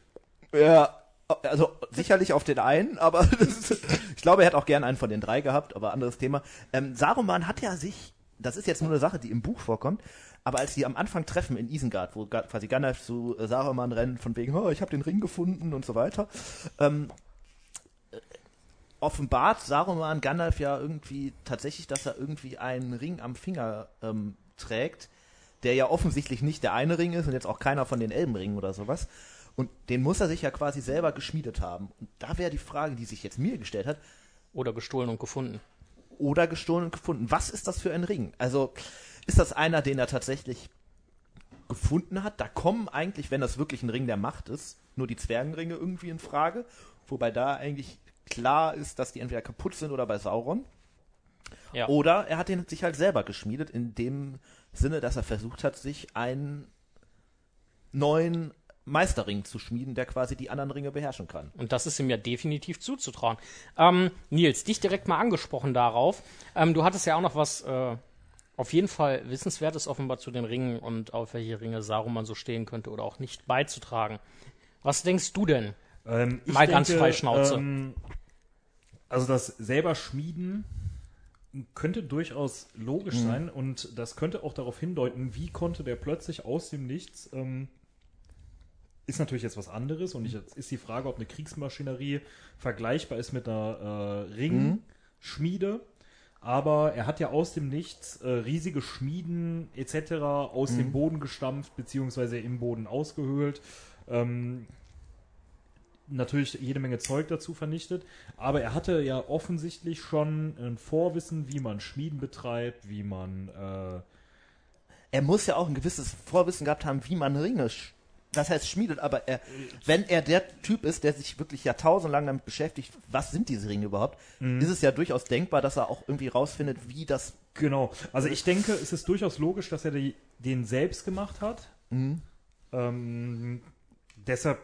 ja, also sicherlich auf den einen, aber das, ich glaube, er hat auch gern einen von den drei gehabt, aber anderes Thema. Ähm, Saruman hat ja sich, das ist jetzt nur eine Sache, die im Buch vorkommt, aber als die am Anfang treffen in Isengard, wo quasi Gandalf zu äh, Saruman rennt, von wegen, oh, ich habe den Ring gefunden und so weiter, ähm, äh, offenbart Saruman Gandalf ja irgendwie tatsächlich, dass er irgendwie einen Ring am Finger ähm, trägt, der ja offensichtlich nicht der eine Ring ist und jetzt auch keiner von den Elbenringen oder sowas. Und den muss er sich ja quasi selber geschmiedet haben. Und da wäre die Frage, die sich jetzt mir gestellt hat, Oder gestohlen und gefunden. oder gestohlen und gefunden. Was ist das für ein Ring? Also ist das einer, den er tatsächlich gefunden hat? Da kommen eigentlich, wenn das wirklich ein Ring der Macht ist, nur die Zwergenringe irgendwie in Frage. Wobei da eigentlich klar ist, dass die entweder kaputt sind oder bei Sauron. Ja. Oder er hat den sich halt selber geschmiedet, in dem Sinne, dass er versucht hat, sich einen neuen Meisterring zu schmieden, der quasi die anderen Ringe beherrschen kann. Und das ist ihm ja definitiv zuzutrauen. Ähm, Nils, dich direkt mal angesprochen darauf. Ähm, du hattest ja auch noch was äh, auf jeden Fall Wissenswertes offenbar zu den Ringen und auf welche Ringe Saruman so stehen könnte oder auch nicht beizutragen. Was denkst du denn? Ähm, ich Mal ganz frei Schnauze. Ähm, also das selber Schmieden könnte durchaus logisch Mhm. sein und das könnte auch darauf hindeuten, wie konnte der plötzlich aus dem Nichts, ähm, ist natürlich jetzt was anderes und ich, jetzt ist die Frage, ob eine Kriegsmaschinerie vergleichbar ist mit einer äh, Ringschmiede. Aber er hat ja aus dem Nichts äh, riesige Schmieden etc. aus dem Boden gestampft, beziehungsweise im Boden ausgehöhlt. Ähm, natürlich jede Menge Zeug dazu vernichtet, aber er hatte ja offensichtlich schon ein Vorwissen, wie man Schmieden betreibt, wie man äh, Er muss ja auch ein gewisses Vorwissen gehabt haben, wie man Ringe das heißt schmiedet, aber er, wenn er der Typ ist, der sich wirklich jahrtausendlang damit beschäftigt, was sind diese Ringe überhaupt, Mhm. ist es ja durchaus denkbar, dass er auch irgendwie rausfindet, wie das Genau. Also ich denke, es ist durchaus logisch, dass er die, den selbst gemacht hat. Ähm, deshalb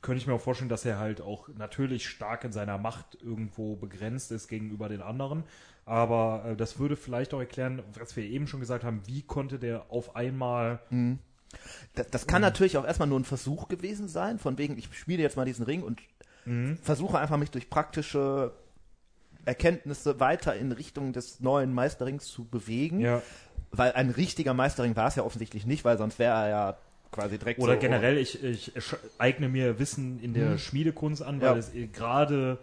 könnte ich mir auch vorstellen, dass er halt auch natürlich stark in seiner Macht irgendwo begrenzt ist gegenüber den anderen. Aber äh, das würde vielleicht auch erklären, was wir eben schon gesagt haben, wie konnte der auf einmal Das, das kann natürlich auch erstmal nur ein Versuch gewesen sein, von wegen, ich spiele jetzt mal diesen Ring und versuche einfach mich durch praktische Erkenntnisse weiter in Richtung des neuen Meisterrings zu bewegen. ja, Weil ein richtiger Meisterring war es ja offensichtlich nicht, weil sonst wäre er ja quasi direkt Oder so, generell, ich, ich sch- eigne mir Wissen in der Schmiedekunst an, weil Ja. es eh gerade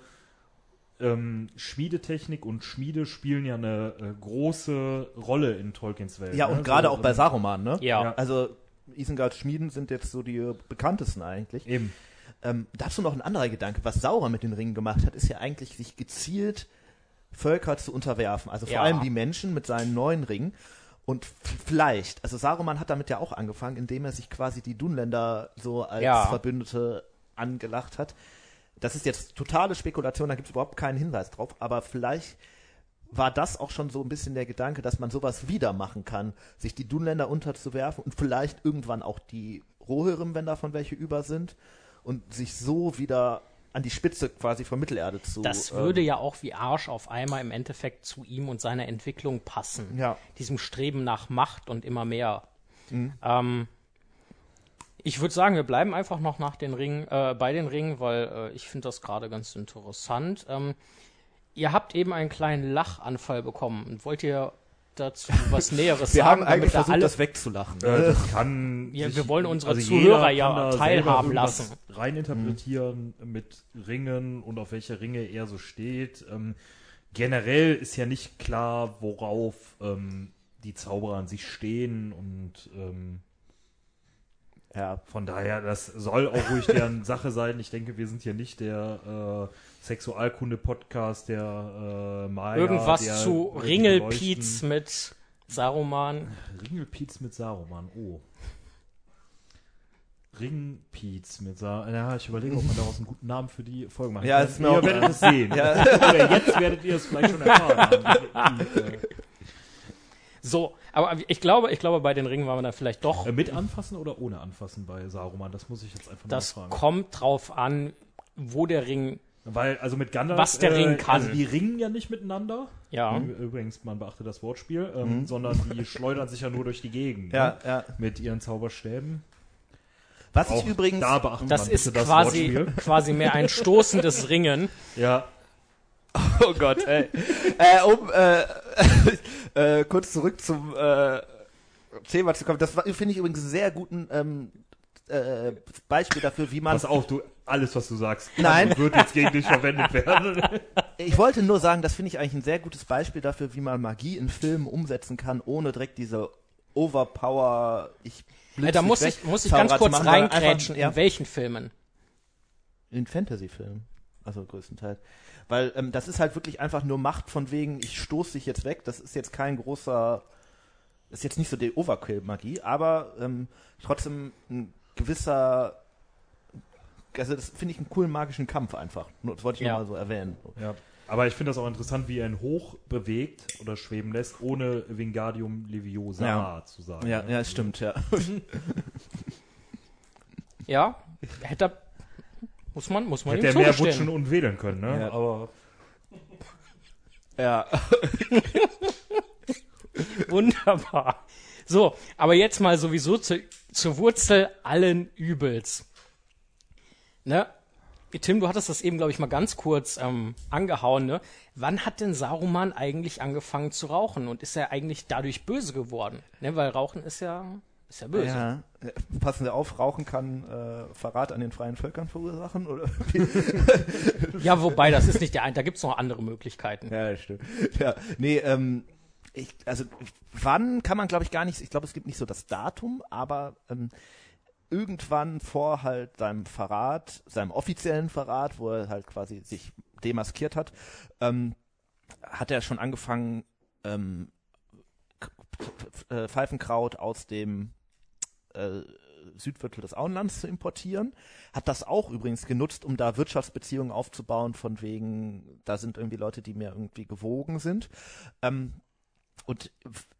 ähm, Schmiedetechnik und Schmiede spielen ja eine äh, große Rolle in Tolkiens Welt. Ja, ne? und gerade So, auch bei ähm, Saruman, ne? Ja. Ja. Also Isengards Schmieden sind jetzt so die bekanntesten eigentlich. Eben. Ähm, dazu noch ein anderer Gedanke. Was Sauron mit den Ringen gemacht hat, ist ja eigentlich, sich gezielt Völker zu unterwerfen. Also vor Ja. allem die Menschen mit seinen neuen Ringen. Und vielleicht, also Saruman hat damit ja auch angefangen, indem er sich quasi die Dunländer so als Ja. Verbündete angelacht hat. Das ist jetzt totale Spekulation, da gibt es überhaupt keinen Hinweis drauf, aber vielleicht war das auch schon so ein bisschen der Gedanke, dass man sowas wieder machen kann, sich die Dunländer unterzuwerfen und vielleicht irgendwann auch die Rohirrim, wenn davon welche über sind, und sich so wieder an die Spitze quasi von Mittelerde zu. Das ähm, würde ja auch wie Arsch auf einmal im Endeffekt zu ihm und seiner Entwicklung passen. Ja. Diesem Streben nach Macht und immer mehr. Mhm. Ähm, ich würde sagen, wir bleiben einfach noch nach den Ringen, äh, bei den Ringen, weil äh, ich finde das gerade ganz interessant. Ähm, ihr habt eben einen kleinen Lachanfall bekommen. Wollt ihr dazu was Näheres Wir sagen? haben eigentlich damit da versucht, alle das wegzulachen. Äh, das kann. Ja, sich- wir wollen unsere jeder Zuhörer ja da teilhaben lassen. Reininterpretieren mit Ringen und auf welche Ringe er so steht. Ähm, generell ist ja nicht klar, worauf ähm, die Zauberer an sich stehen und ähm, ja. von daher, das soll auch ruhig deren Sache sein. Ich denke, wir sind hier nicht der äh, Sexualkunde-Podcast, der äh, Maya. irgendwas der, zu äh, Ringelpiez mit Saruman. Ringelpiez mit Saruman, oh. Ringpiez mit Saruman. Ja, ich überlege, ob man daraus einen guten Namen für die Folge macht. Ja, ist mir ihr auch- werdet es sehen. Ja. Oder jetzt werdet ihr es vielleicht schon erfahren. haben. Äh, So, aber ich glaube, ich glaube, bei den Ringen waren wir dann vielleicht doch. äh, mit anfassen oder ohne anfassen bei Saruman? Das muss ich jetzt einfach Das mal fragen. kommt drauf an, wo der Ring. Weil, also mit Gandalf. Was der Ring kann. Also die ringen ja nicht miteinander. Ja. Übrigens, man beachte das Wortspiel, ähm, sondern die schleudern sich ja nur durch die Gegend. Ja, ne? ja. Mit ihren Zauberstäben. Was Auch ich übrigens. da beachtet Das man ist das quasi, Wortspiel. quasi mehr ein stoßendes Ringen. Ja, Oh Gott, ey. äh, um äh, äh, kurz zurück zum äh, Thema zu kommen. Das war- finde ich übrigens einen sehr guten ähm, äh, Beispiel dafür, wie man. pass auf, du, alles, was du sagst, Nein. wird jetzt gegen dich verwendet werden. Ich wollte nur sagen, das finde ich eigentlich ein sehr gutes Beispiel dafür, wie man Magie in Filmen umsetzen kann, ohne direkt diese Overpower. Ich blitz Äh, da muss ich, muss ich ganz kurz reinkrätschen. Einfach, ja, In welchen Filmen? in Fantasy-Filmen. Also größtenteils. Weil ähm, das ist halt wirklich einfach nur Macht von wegen, ich stoße dich jetzt weg. Das ist jetzt kein großer, ist jetzt nicht so die Overkill-Magie, aber ähm, trotzdem ein gewisser, also das finde ich einen coolen magischen Kampf einfach. Das wollte ich Ja. nur mal so erwähnen. ja. Aber ich finde das auch interessant, wie er ihn hoch bewegt oder schweben lässt, ohne Wingardium Leviosa Ja. zu sagen. Ja, ne? ja, stimmt, ja. Ja, hätte er, muss man, muss man Hätte ihm er mehr wutschen und wählen können, ne? Ja. Aber ja. Wunderbar. So, aber jetzt mal sowieso zu, zur Wurzel allen Übels. Ne? Tim, du hattest das eben, glaube ich, mal ganz kurz ähm, angehauen. Ne? Wann hat denn Saruman eigentlich angefangen zu rauchen und ist er eigentlich dadurch böse geworden? Ne? Weil Rauchen ist ja, ist ja böse. Ja, äh, passen Sie auf, Rauchen kann äh, Verrat an den freien Völkern verursachen, oder? Ja, wobei, das ist nicht der ein, da gibt's noch andere Möglichkeiten. Ja, stimmt. Ja, nee, ähm, ich, also wann kann man, glaube ich, gar nicht, ich glaube, es gibt nicht so das Datum, aber ähm, irgendwann vor halt seinem Verrat, seinem offiziellen Verrat, wo er halt quasi sich demaskiert hat, ähm, hat er schon angefangen, ähm, äh, Pfeifenkraut aus dem äh, Südviertel des Auenlands zu importieren. Hat das auch übrigens genutzt, um da Wirtschaftsbeziehungen aufzubauen, von wegen, da sind irgendwie Leute, die mir irgendwie gewogen sind. Ähm, und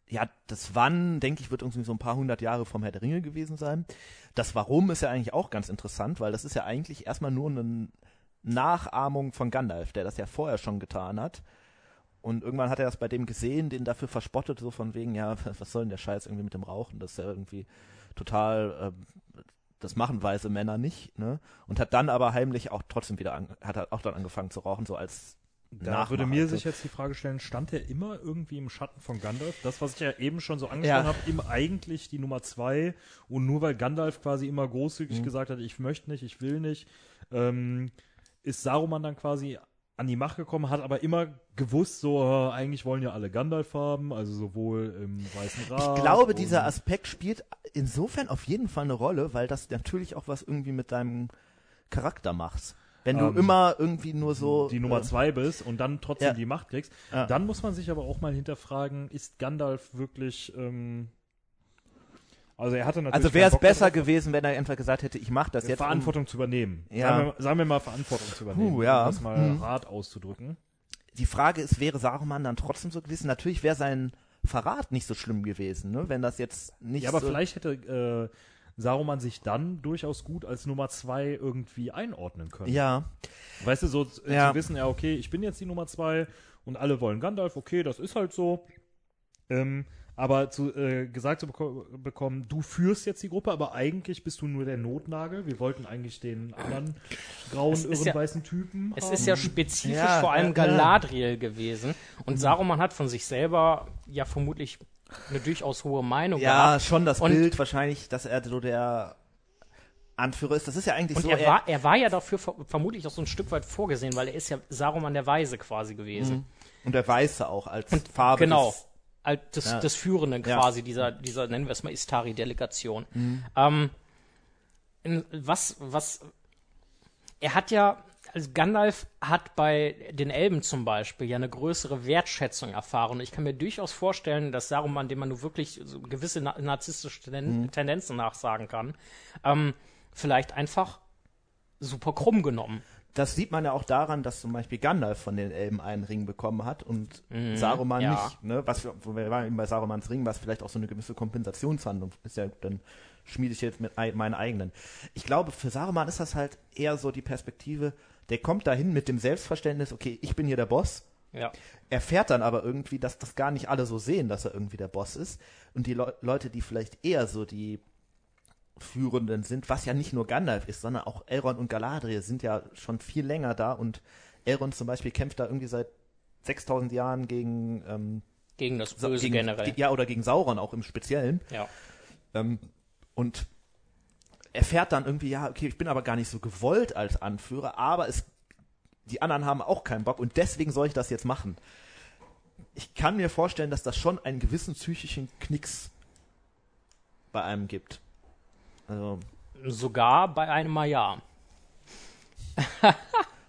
ja, das Wann, denke ich, wird irgendwie so ein paar hundert Jahre vom Herr der Ringe gewesen sein. Das Warum ist ja eigentlich auch ganz interessant, weil das ist ja eigentlich erstmal nur eine Nachahmung von Gandalf, der das ja vorher schon getan hat. Und irgendwann hat er das bei dem gesehen, den dafür verspottet, so von wegen, ja, was soll denn der Scheiß irgendwie mit dem Rauchen? Das ist ja irgendwie total, äh, das machen weise Männer nicht, ne? Und hat dann aber heimlich auch trotzdem wieder, an, hat auch dann angefangen zu rauchen, so als Da Nachmacher. würde mir sich jetzt die Frage stellen, stand er immer irgendwie im Schatten von Gandalf? Das, was ich ja eben schon so angesprochen Ja. habe, ihm eigentlich die Nummer zwei und nur weil Gandalf quasi immer Mhm. großzügig gesagt hat, ich möchte nicht, ich will nicht, ähm, ist Saruman dann quasi an die Macht gekommen, hat aber immer gewusst, so äh, eigentlich wollen ja alle Gandalf haben, also sowohl im Weißen Rat. Ich glaube, dieser Aspekt spielt insofern auf jeden Fall eine Rolle, weil das natürlich auch was irgendwie mit deinem Charakter macht. Wenn du Ähm, immer irgendwie nur so die Nummer äh, zwei bist und dann trotzdem Ja. die Macht kriegst, Ja. dann muss man sich aber auch mal hinterfragen, ist Gandalf wirklich, ähm, also er hatte natürlich Also wäre es besser darauf, gewesen, wenn er einfach gesagt hätte, ich mache das jetzt. um- Verantwortung zu übernehmen. Ja. Sagen, wir, sagen wir mal Verantwortung zu übernehmen, Puh, ja. um das mal Mhm. hart auszudrücken. die Frage ist, wäre Saruman dann trotzdem so gewesen? Natürlich wäre sein Verrat nicht so schlimm gewesen, ne? Wenn das jetzt nicht Ja, aber so vielleicht hätte äh, Saruman sich dann durchaus gut als Nummer zwei irgendwie einordnen können. Ja, Weißt du, so Ja. zu wissen, ja, okay, ich bin jetzt die Nummer zwei und alle wollen Gandalf, okay, das ist halt so. Ähm, aber zu, äh, gesagt zu beko bekommen, du führst jetzt die Gruppe, aber eigentlich bist du nur der Notnagel. Wir wollten eigentlich den anderen grauen, Es irren, ja- weißen Typen Es haben. ist ja spezifisch Ja, vor allem. Galadriel gewesen. Und Saruman hat von sich selber ja vermutlich eine durchaus hohe Meinung ja, gehabt. schon das Und- Bild wahrscheinlich, dass er so der Anführer ist. Das ist ja eigentlich Und so. er war, er war ja dafür ver vermutlich auch so ein Stück weit vorgesehen, weil er ist ja Saruman der Weise quasi gewesen. und der Weiße auch als Farbe. Genau. des- des, Ja. des Führenden Ja. quasi, dieser, dieser, nennen wir es mal, Istari-Delegation. Mhm. Ähm, was, was, er hat ja, also Gandalf hat bei den Elben zum Beispiel ja eine größere Wertschätzung erfahren. Und ich kann mir durchaus vorstellen, dass Saruman, dem man nur wirklich so gewisse na narzisstische Tenden Mhm. Tendenzen nachsagen kann, ähm, vielleicht einfach super krumm genommen. Das sieht man ja auch daran, dass zum Beispiel Gandalf von den Elben einen Ring bekommen hat und Saruman Mhm. ja. nicht. Ne? Was, wir- waren eben bei Sarumans Ring, was vielleicht auch so eine gewisse Kompensationshandlung ist. Ja, dann schmiede ich jetzt mit ei- meinen eigenen. Ich glaube, für Saruman ist das halt eher so die Perspektive, der kommt dahin mit dem Selbstverständnis, okay, ich bin hier der Boss. Ja. erfährt dann aber irgendwie, dass das gar nicht alle so sehen, dass er irgendwie der Boss ist. Und die Leu Leute, die vielleicht eher so die Führenden sind, was ja nicht nur Gandalf ist, sondern auch Elrond und Galadriel sind ja schon viel länger da und Elrond zum Beispiel kämpft da irgendwie seit 6000 Jahren gegen, ähm, Gegen das Böse gegen generell. ja oder gegen Sauron auch im Speziellen Ja. ähm, und erfährt dann irgendwie ja okay ich bin aber gar nicht so gewollt als Anführer aber es die anderen haben auch keinen Bock und deswegen soll ich das jetzt machen ich kann mir vorstellen dass das schon einen gewissen psychischen Knicks bei einem gibt also Sogar bei einem Mal ja.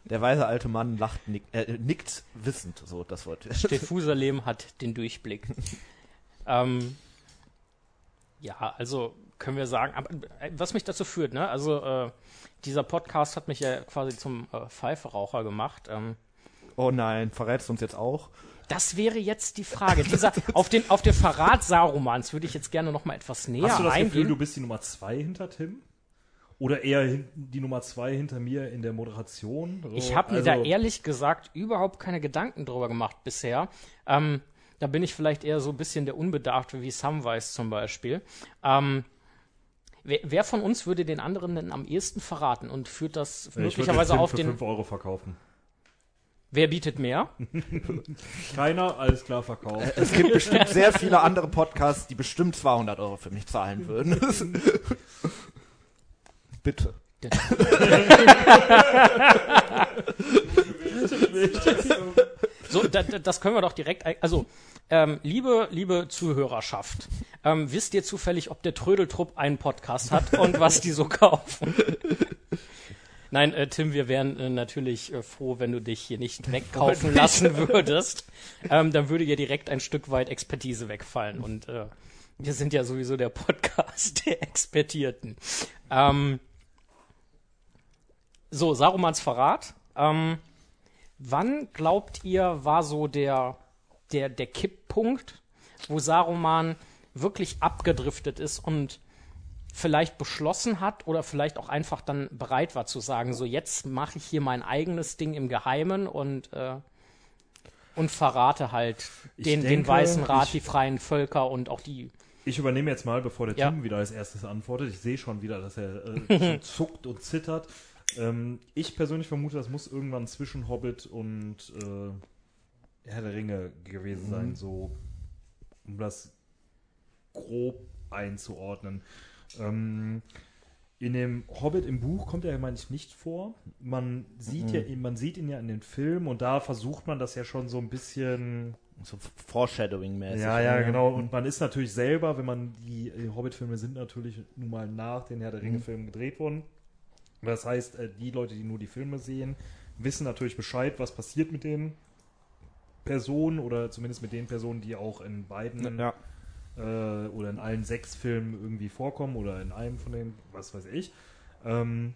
der weise alte Mann lacht nickt, äh, nickt wissend so das Wort Stefusalem hat den Durchblick. ähm, ja, also können wir sagen, aber, äh, was mich dazu führt, ne? Also äh, dieser Podcast hat mich ja quasi zum äh, Pfeiferaucher gemacht. Ähm, oh nein verrätst du uns jetzt auch das wäre jetzt die Frage. Dieser, auf, den, auf den Verrat Sarumans würde ich jetzt gerne noch mal etwas näher Hast du das eingehen. Gefühl, du bist die Nummer zwei hinter Tim? Oder eher die Nummer zwei hinter mir in der Moderation? So, Ich habe mir also- da ehrlich gesagt überhaupt keine Gedanken drüber gemacht bisher. Ähm, da bin ich vielleicht eher so ein bisschen der Unbedarfte wie Samwise zum Beispiel. Ähm, wer, wer von uns würde den anderen denn am ehesten verraten und führt das Ich möglicherweise den Tim auf für den. 5 Euro verkaufen. Wer bietet mehr? Keiner, alles klar verkauft. es gibt bestimmt sehr viele andere Podcasts die bestimmt 200 Euro für mich zahlen würden bitte So, da, da, das können wir doch direkt. ein- Also, ähm, liebe, liebe Zuhörerschaft, ähm, wisst ihr zufällig, ob der Trödeltrupp einen Podcast hat und was die so kaufen? Nein, äh, Tim, wir wären äh, natürlich äh, froh, wenn du dich hier nicht wegkaufen lassen würdest. Ähm, dann würde dir direkt ein Stück weit Expertise wegfallen. Und äh, Wir sind ja sowieso der Podcast der Expertierten. Ähm, so, Sarumans Verrat. Ähm, wann glaubt ihr, war so der, der, der Kipppunkt, wo Saruman wirklich abgedriftet ist und vielleicht beschlossen hat oder vielleicht auch einfach dann bereit war zu sagen, so jetzt mache ich hier mein eigenes Ding im Geheimen und äh, und verrate halt den, den denke, Weißen Rat, ich- die freien Völker und auch die. Ich übernehme jetzt mal, bevor der Ja. Tim wieder als erstes antwortet. Ich sehe schon wieder, dass er äh, zuckt und zittert. Ähm, ich persönlich vermute, das muss irgendwann zwischen Hobbit und äh, Herr der Ringe gewesen sein, so um das grob einzuordnen. Ähm, in dem Hobbit im Buch kommt er, meine ich, nicht vor. Man sieht ja, man sieht ihn ja in den Filmen und da versucht man das ja schon so ein bisschen So Foreshadowing-mäßig. ja, ja, ne? genau. Und man ist natürlich selber, wenn man die, die Hobbit-Filme sind natürlich nun mal nach den Herr der Ringe-Filmen gedreht worden. Das heißt, äh, die Leute, die nur die Filme sehen, wissen natürlich Bescheid, was passiert mit den Personen oder zumindest mit den Personen, die auch in beiden Ja. Äh, oder in allen sechs Filmen irgendwie vorkommen oder in einem von den, was weiß ich. Ähm,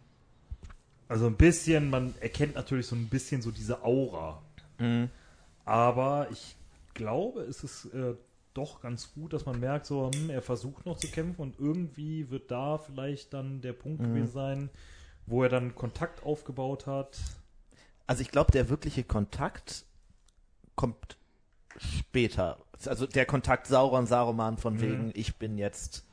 also ein bisschen, man erkennt natürlich so ein bisschen so diese Aura. Mhm. Aber ich glaube, es ist äh, doch ganz gut, dass man merkt, so, hm, er versucht noch zu kämpfen und irgendwie wird da vielleicht dann der Punkt Mhm. gewesen sein, wo er dann Kontakt aufgebaut hat. Also ich glaube, der wirkliche Kontakt kommt später. Also der Kontakt Sauron, Saruman von wegen, ich bin jetzt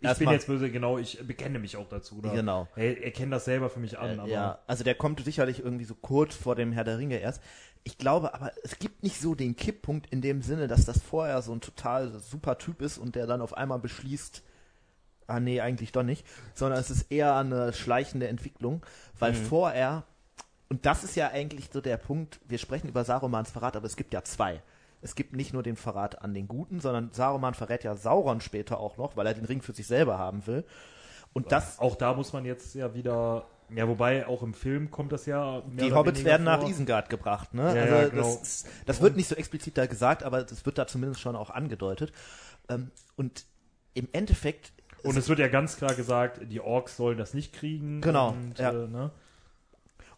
Ich bin jetzt böse, genau, ich bekenne mich auch dazu. Oder Genau. Er, er kennt das selber für mich an, Äh, aber ja, also der kommt sicherlich irgendwie so kurz vor dem Herr der Ringe erst. Ich glaube aber, es gibt nicht so den Kipppunkt in dem Sinne, dass das vorher so ein total super Typ ist und der dann auf einmal beschließt, ah nee, eigentlich doch nicht, sondern es ist eher eine schleichende Entwicklung, weil vorher, und das ist ja eigentlich so der Punkt, wir sprechen über Sarumans Verrat, aber es gibt ja zwei. Es gibt nicht nur den Verrat an den Guten, sondern Saruman verrät ja Sauron später auch noch, weil er den Ring für sich selber haben will. Und das, auch da muss man jetzt ja wieder, ja, wobei auch im Film kommt das ja. mehr die Hobbits werden nach vor. Isengard gebracht, ne? Ja, also ja, genau. das, das wird nicht so explizit da gesagt, aber das wird da zumindest schon auch angedeutet. Ähm, und im Endeffekt Und es wird ja ganz klar gesagt, die Orks sollen das nicht kriegen. Genau, Und, ja. äh, ne?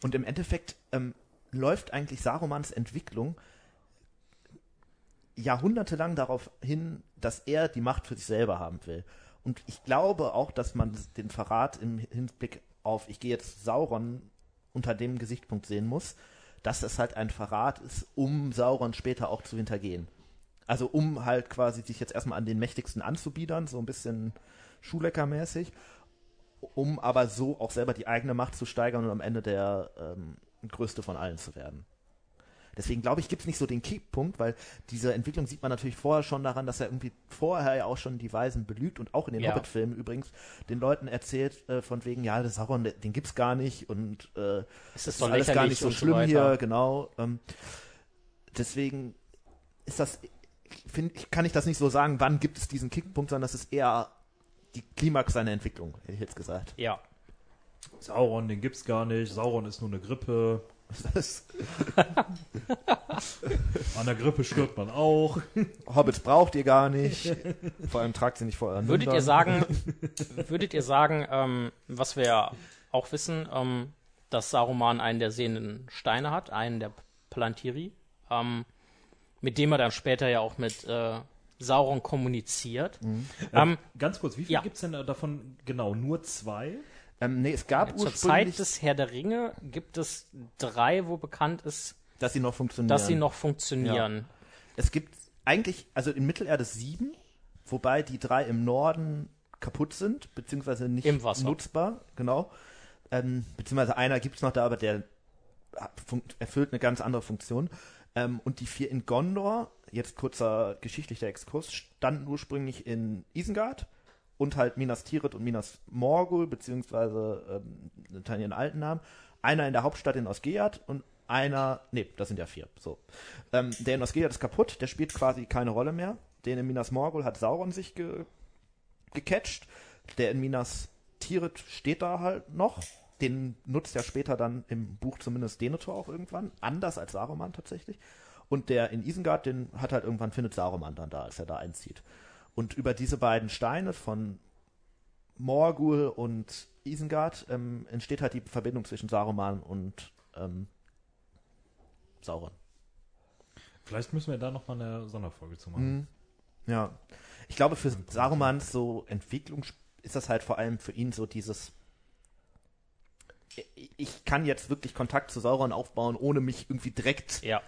Und im Endeffekt ähm, läuft eigentlich Sarumans Entwicklung jahrhundertelang darauf hin, dass er die Macht für sich selber haben will. Und ich glaube auch, dass man den Verrat im Hinblick auf, ich gehe jetzt Sauron unter dem Gesichtspunkt sehen muss, dass es halt ein Verrat ist, um Sauron später auch zu hintergehen. Also um halt quasi sich jetzt erstmal an den Mächtigsten anzubiedern, so ein bisschen Schuleckermäßig, um aber so auch selber die eigene Macht zu steigern und am Ende der ähm, größte von allen zu werden. Deswegen glaube ich, gibt es nicht so den Kickpunkt, weil diese Entwicklung sieht man natürlich vorher schon daran, dass er irgendwie vorher ja auch schon die Weisen belügt und auch in den Ja. Hobbit-Filmen übrigens den Leuten erzählt äh, von wegen, ja, das Sauron, den- gibt's gar nicht und äh, Es ist doch alles gar nicht so so schlimm weiter. hier, genau. Ähm, deswegen ist das, find, ich- kann ich das nicht so sagen, wann gibt es diesen Kickpunkt, sondern das ist eher die Klimax seiner Entwicklung, hätte ich jetzt gesagt. Ja. Sauron, den gibt's gar nicht. Sauron ist nur eine Grippe. Das, An der Grippe stirbt man auch. Hobbits braucht ihr gar nicht. Vor allem tragt sie nicht vor euren Würdet ihr sagen, würdet ihr sagen, ähm, was wir ja auch wissen, ähm, dass Saruman einen der sehenden Steine hat, einen der Palantiri, ähm, mit dem er dann später ja auch mit äh, Sauron kommuniziert. Ähm, Ganz kurz, wie viel Ja. gibt's denn davon genau? Nur zwei? Ähm, nee, es gab zur ursprünglich, Zeit des Herr der Ringe gibt es drei, wo bekannt ist, dass sie noch funktionieren. dass sie noch funktionieren. Es gibt eigentlich, also in Mittelerde sieben, wobei die drei im Norden kaputt sind, beziehungsweise nicht nutzbar, genau. Ähm, beziehungsweise einer gibt's noch da, aber der erfüllt eine ganz andere Funktion. Ähm, und die vier in Gondor, jetzt kurzer geschichtlicher Exkurs, standen ursprünglich in Isengard und halt Minas Tirith und Minas Morgul, beziehungsweise ähm, unter ihren alten Namen. Einer in der Hauptstadt in Osgiliath und einer, nee, das sind ja vier, so. Ähm, der in Osgiliath ist kaputt, der spielt quasi keine Rolle mehr. Den in Minas Morgul hat Sauron sich ge gecatcht. Der in Minas Tirith steht da halt noch. Den nutzt er später dann im Buch zumindest Denethor auch irgendwann. Anders als Saruman tatsächlich. Und der in Isengard, den hat halt irgendwann findet Saruman dann da, als er da einzieht. Und über diese beiden Steine von Morgul und Isengard ähm, entsteht halt die Verbindung zwischen Saruman und ähm, Sauron. Vielleicht müssen wir da noch mal eine Sonderfolge zu machen. Mhm. Ja. Ich glaube, für Sarumans so Entwicklung ist das halt vor allem für ihn so dieses ich kann jetzt wirklich Kontakt zu Sauron aufbauen, ohne mich irgendwie direkt Ja.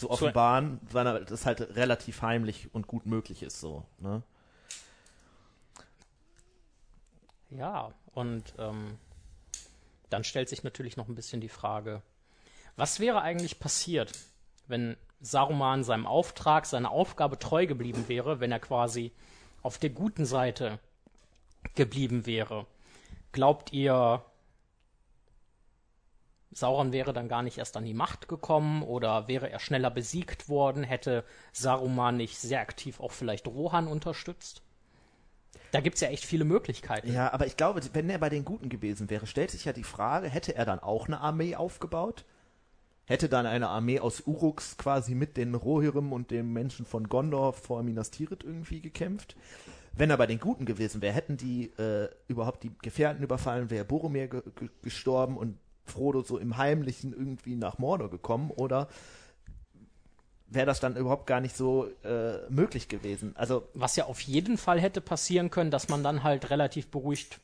Zu offenbaren, sondern das halt relativ heimlich und gut möglich ist so. Ne? Ja, und ähm, dann stellt sich natürlich noch ein bisschen die Frage, was wäre eigentlich passiert, wenn Saruman seinem Auftrag, seiner Aufgabe treu geblieben wäre, wenn er quasi auf der guten Seite geblieben wäre? Glaubt ihr, Sauron wäre dann gar nicht erst an die Macht gekommen oder wäre er schneller besiegt worden, hätte Saruman nicht sehr aktiv auch vielleicht Rohan unterstützt? Da gibt's ja echt viele Möglichkeiten. Ja, aber ich glaube, wenn er bei den Guten gewesen wäre, stellt sich ja die Frage, hätte er dann auch eine Armee aufgebaut? Hätte dann eine Armee aus Uruks quasi mit den Rohirrim und den Menschen von Gondor vor Minas Tirith irgendwie gekämpft? Wenn er bei den Guten gewesen wäre, hätten die äh, überhaupt die Gefährten überfallen, wäre Boromir ge ge gestorben und Frodo so im Heimlichen irgendwie nach Mordor gekommen oder wäre das dann überhaupt gar nicht so äh, möglich gewesen? Also Was ja auf jeden Fall hätte passieren können, dass man dann halt relativ beruhigt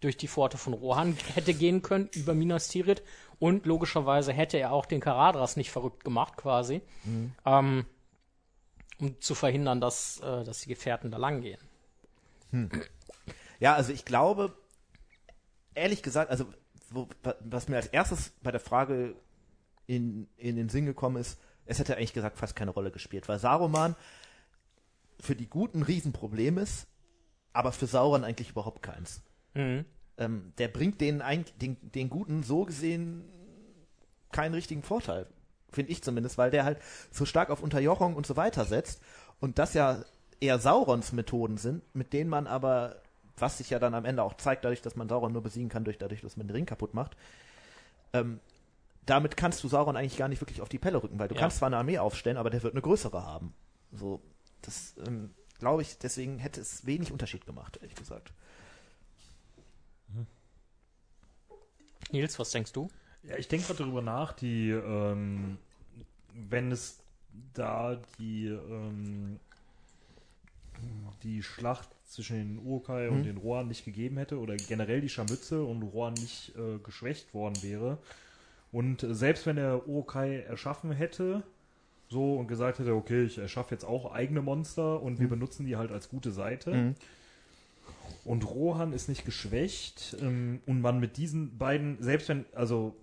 durch die Pforte von Rohan hätte gehen können, über Minas Tirith. Und logischerweise hätte er auch den Karadras nicht verrückt gemacht, quasi. Ähm, um zu verhindern, dass, äh, dass die Gefährten da lang gehen. Ja, also ich glaube, ehrlich gesagt, also wo, wa- was mir als erstes bei der Frage in, in den Sinn gekommen ist, es hätte eigentlich gesagt fast keine Rolle gespielt, weil Saruman für die Guten ein Riesenproblem ist, aber für Sauron eigentlich überhaupt keins. Mhm. Ähm, der bringt denen den, den Guten so gesehen keinen richtigen Vorteil. Finde ich zumindest, weil der halt so stark auf Unterjochung und so weiter setzt und das ja eher Saurons Methoden sind, mit denen man aber, was sich ja dann am Ende auch zeigt, dadurch, dass man Sauron nur besiegen kann, durch dadurch, dass man den Ring kaputt macht, ähm, damit kannst du Sauron eigentlich gar nicht wirklich auf die Pelle rücken, weil du Ja. kannst zwar eine Armee aufstellen, aber der wird eine größere haben. So, das ähm, glaube ich, deswegen hätte es wenig Unterschied gemacht, ehrlich gesagt. Nils, was denkst du? Ja, ich denke gerade darüber nach, die, ähm, wenn es da die, ähm, die Schlacht zwischen den Urukai und Mhm. den Rohan nicht gegeben hätte oder generell die Scharmützel und Rohan nicht äh, geschwächt worden wäre und äh, selbst wenn er Urukai erschaffen hätte, so und gesagt hätte, okay, ich erschaffe jetzt auch eigene Monster und wir benutzen die halt als gute Seite. Mhm. Und Rohan ist nicht geschwächt ähm, und man mit diesen beiden, selbst wenn, also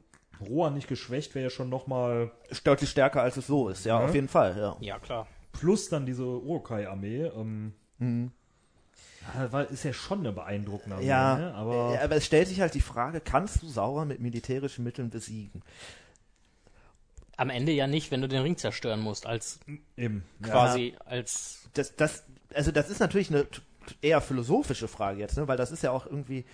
Rohan nicht geschwächt wäre ja schon nochmal Deutlich stärker, als es so ist, ja, Ja. auf jeden Fall, ja. Ja, klar. plus dann diese Urukai-Armee. Ähm, Mhm. ja, ist ja schon eine beeindruckende Armee, Ja, ne? aber ja, aber es stellt sich halt die Frage, kannst du Sauron mit militärischen Mitteln besiegen? Am Ende ja nicht, wenn du den Ring zerstören musst, als eben. Ja. quasi als Das, das, also das ist natürlich eine eher philosophische Frage jetzt, ne? weil das ist ja auch irgendwie,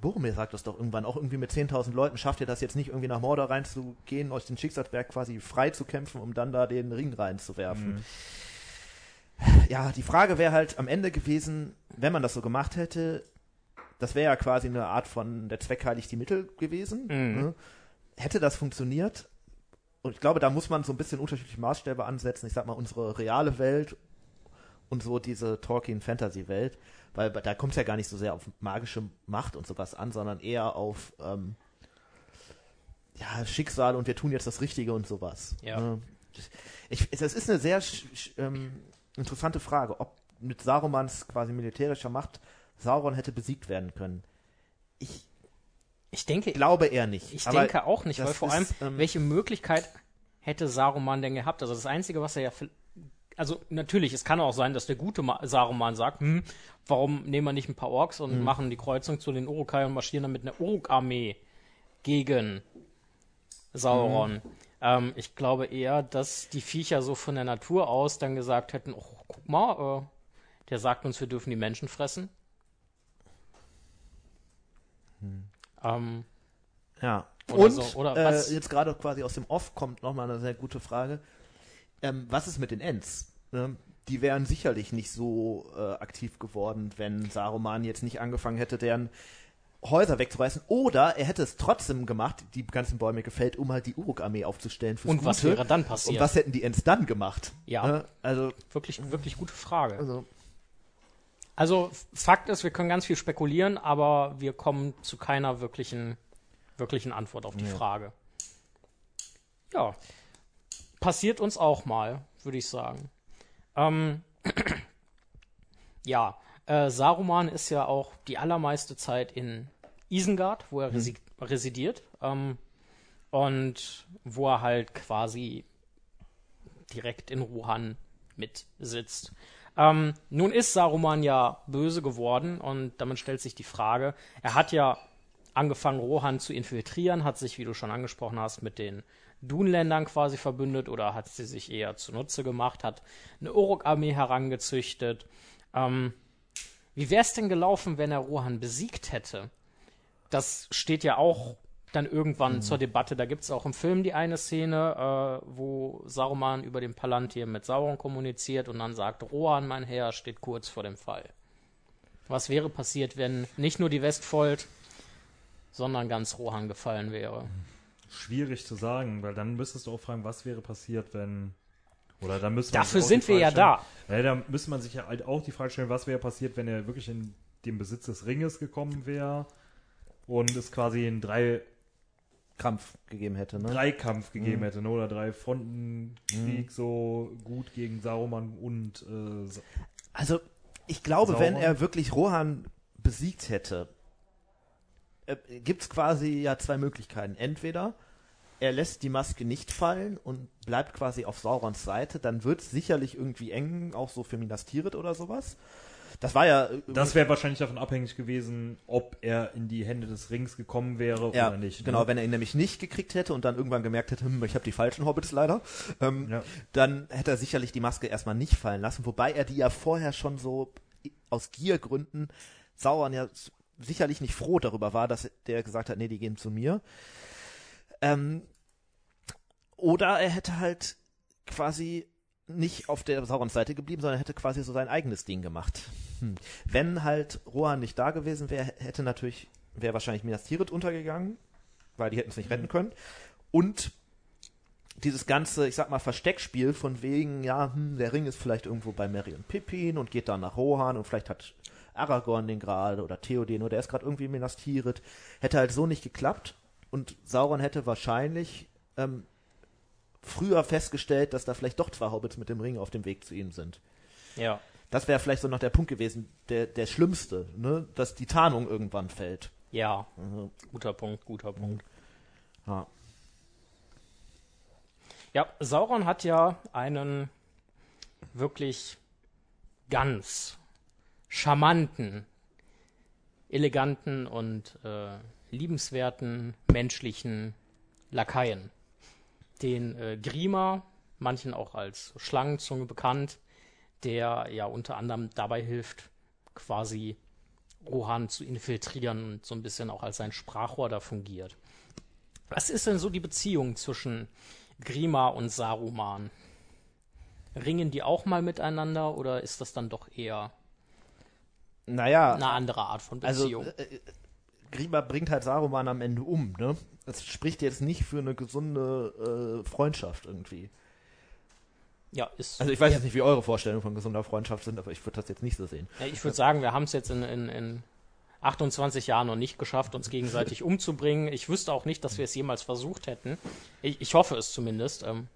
Boromir sagt das doch irgendwann, auch irgendwie mit 10.000 Leuten schafft ihr das jetzt nicht irgendwie nach Mordor reinzugehen, aus dem Schicksalsberg quasi frei zu kämpfen, um dann da den Ring reinzuwerfen. Mhm. Ja, die Frage wäre halt am Ende gewesen, wenn man das so gemacht hätte, das wäre ja quasi eine Art von der Zweck heiligt die Mittel gewesen. Mhm. Ne? Hätte das funktioniert? Und ich glaube, da muss man so ein bisschen unterschiedliche Maßstäbe ansetzen. Ich sag mal, unsere reale Welt und so diese Tolkien-Fantasy-Welt, weil da kommt es ja gar nicht so sehr auf magische Macht und sowas an, sondern eher auf ähm, ja, Schicksal und wir tun jetzt das Richtige und sowas. Ja. Ne? Ich, das ist eine sehr ähm, interessante Frage, ob mit Sarumans quasi militärischer Macht Sauron hätte besiegt werden können. Ich ich denke, glaube eher nicht. Ich denke auch nicht, weil vor ist, allem, ähm, welche Möglichkeit hätte Saruman denn gehabt? Also das Einzige, was er ja, also natürlich, es kann auch sein, dass der gute Ma Saruman sagt, hm, warum nehmen wir nicht ein paar Orks und Hm. machen die Kreuzung zu den Urukai und marschieren dann mit einer Uruk-Armee gegen Sauron. Hm. Ähm, ich glaube eher, dass die Viecher so von der Natur aus dann gesagt hätten, oh, guck mal, äh, der sagt uns, wir dürfen die Menschen fressen. Hm. Ähm, Ja. Oder Und so, oder äh, jetzt gerade quasi aus dem Off kommt nochmal eine sehr gute Frage. Ähm, was ist mit den Ents? Ähm, die wären sicherlich nicht so äh, aktiv geworden, wenn Saruman jetzt nicht angefangen hätte, deren Häuser wegzureißen. Oder er hätte es trotzdem gemacht, die ganzen Bäume gefällt, um halt die Uruk-Armee aufzustellen. Fürs Und was Gute. wäre dann passiert? Und was hätten die Ents dann gemacht? Ja. Ne? Also, Wirklich, wirklich gute Frage. also Also Fakt ist, wir können ganz viel spekulieren, aber wir kommen zu keiner wirklichen, wirklichen Antwort auf die Ja. Frage. Ja, passiert uns auch mal, würde ich sagen. Ähm, ja, äh, Saruman ist ja auch die allermeiste Zeit in Isengard, wo er resi residiert ähm, und wo er halt quasi direkt in Rohan mitsitzt. Ähm, nun ist Saruman ja böse geworden und damit stellt sich die Frage, er hat ja angefangen, Rohan zu infiltrieren, hat sich, wie du schon angesprochen hast, mit den Dunländern quasi verbündet oder hat sie sich eher zunutze gemacht, hat eine Uruk-Armee herangezüchtet. Ähm, wie wäre es denn gelaufen, wenn er Rohan besiegt hätte? Das steht ja auch dann irgendwann zur Debatte. Da gibt es auch im Film die eine Szene, äh, wo Saruman über den Palantir mit Sauron kommuniziert und dann sagt, Rohan, mein Herr, steht kurz vor dem Fall. Was wäre passiert, wenn nicht nur die Westfold, sondern ganz Rohan gefallen wäre? Schwierig zu sagen, weil dann müsstest du auch fragen, was wäre passiert, wenn. Oder dann müsste man Dafür sind wir ja da. Ja, da müsste man sich ja halt auch die Frage stellen, was wäre passiert, wenn er wirklich in den Besitz des Ringes gekommen wäre und es quasi einen drei, Krampf gegeben hätte, ne? Dreikampf gegeben Mhm. hätte, ne? Oder drei Frontenkrieg so gut gegen Saruman und äh, Also, ich glaube, Sauron. wenn er wirklich Rohan besiegt hätte, äh, gibt's quasi ja zwei Möglichkeiten. Entweder er lässt die Maske nicht fallen und bleibt quasi auf Saurons Seite, dann wird's sicherlich irgendwie eng, auch so für Minas Tirith oder sowas. Das war ja. äh, Das wäre wahrscheinlich davon abhängig gewesen, ob er in die Hände des Rings gekommen wäre ja, oder nicht. genau, ne? wenn er ihn nämlich nicht gekriegt hätte und dann irgendwann gemerkt hätte, hm, ich habe die falschen Hobbits leider, ähm, Ja. dann hätte er sicherlich die Maske erstmal nicht fallen lassen, wobei er die ja vorher schon so aus Giergründen Sauron ja sicherlich nicht froh darüber war, dass der gesagt hat, nee, die gehen zu mir. Ähm, oder er hätte halt quasi nicht auf der Saurons Seite geblieben, sondern hätte quasi so sein eigenes Ding gemacht. Hm. Wenn halt Rohan nicht da gewesen wäre, hätte natürlich, wäre wahrscheinlich Minas Tirith untergegangen, weil die hätten es nicht retten können. Und dieses ganze, ich sag mal, Versteckspiel von wegen, ja, hm, der Ring ist vielleicht irgendwo bei Merry und Pippin und geht dann nach Rohan und vielleicht hat Aragorn den gerade oder Theoden oder der ist gerade irgendwie in Minas Tirith, hätte halt so nicht geklappt und Sauron hätte wahrscheinlich ähm, früher festgestellt, dass da vielleicht doch zwei Hobbits mit dem Ring auf dem Weg zu ihm sind. Ja. Das wäre vielleicht so noch der Punkt gewesen, der, der schlimmste, ne, dass die Tarnung irgendwann fällt. Ja, Also, guter Punkt, guter Punkt. ja. Ja, Sauron hat ja einen wirklich ganz charmanten, eleganten und äh, liebenswerten menschlichen Lakaien. Den äh, Grima, manchen auch als Schlangenzunge bekannt, der ja unter anderem dabei hilft, quasi Rohan zu infiltrieren und so ein bisschen auch als sein Sprachrohr da fungiert. Was ist denn so die Beziehung zwischen Grima und Saruman? Ringen die auch mal miteinander oder ist das dann doch eher Naja, eine andere Art von also Beziehung? äh, äh, Grima bringt halt Saruman am Ende um, ne? Das spricht jetzt nicht für eine gesunde äh, Freundschaft irgendwie. ja, ist. Also ich weiß jetzt nicht, wie eure Vorstellungen von gesunder Freundschaft sind, aber ich würde das jetzt nicht so sehen. Ja, ich würde sagen, wir haben es jetzt in, in, in 28 Jahren noch nicht geschafft, uns gegenseitig umzubringen. Ich wüsste auch nicht, dass wir es jemals versucht hätten. Ich, ich hoffe es zumindest. Ähm,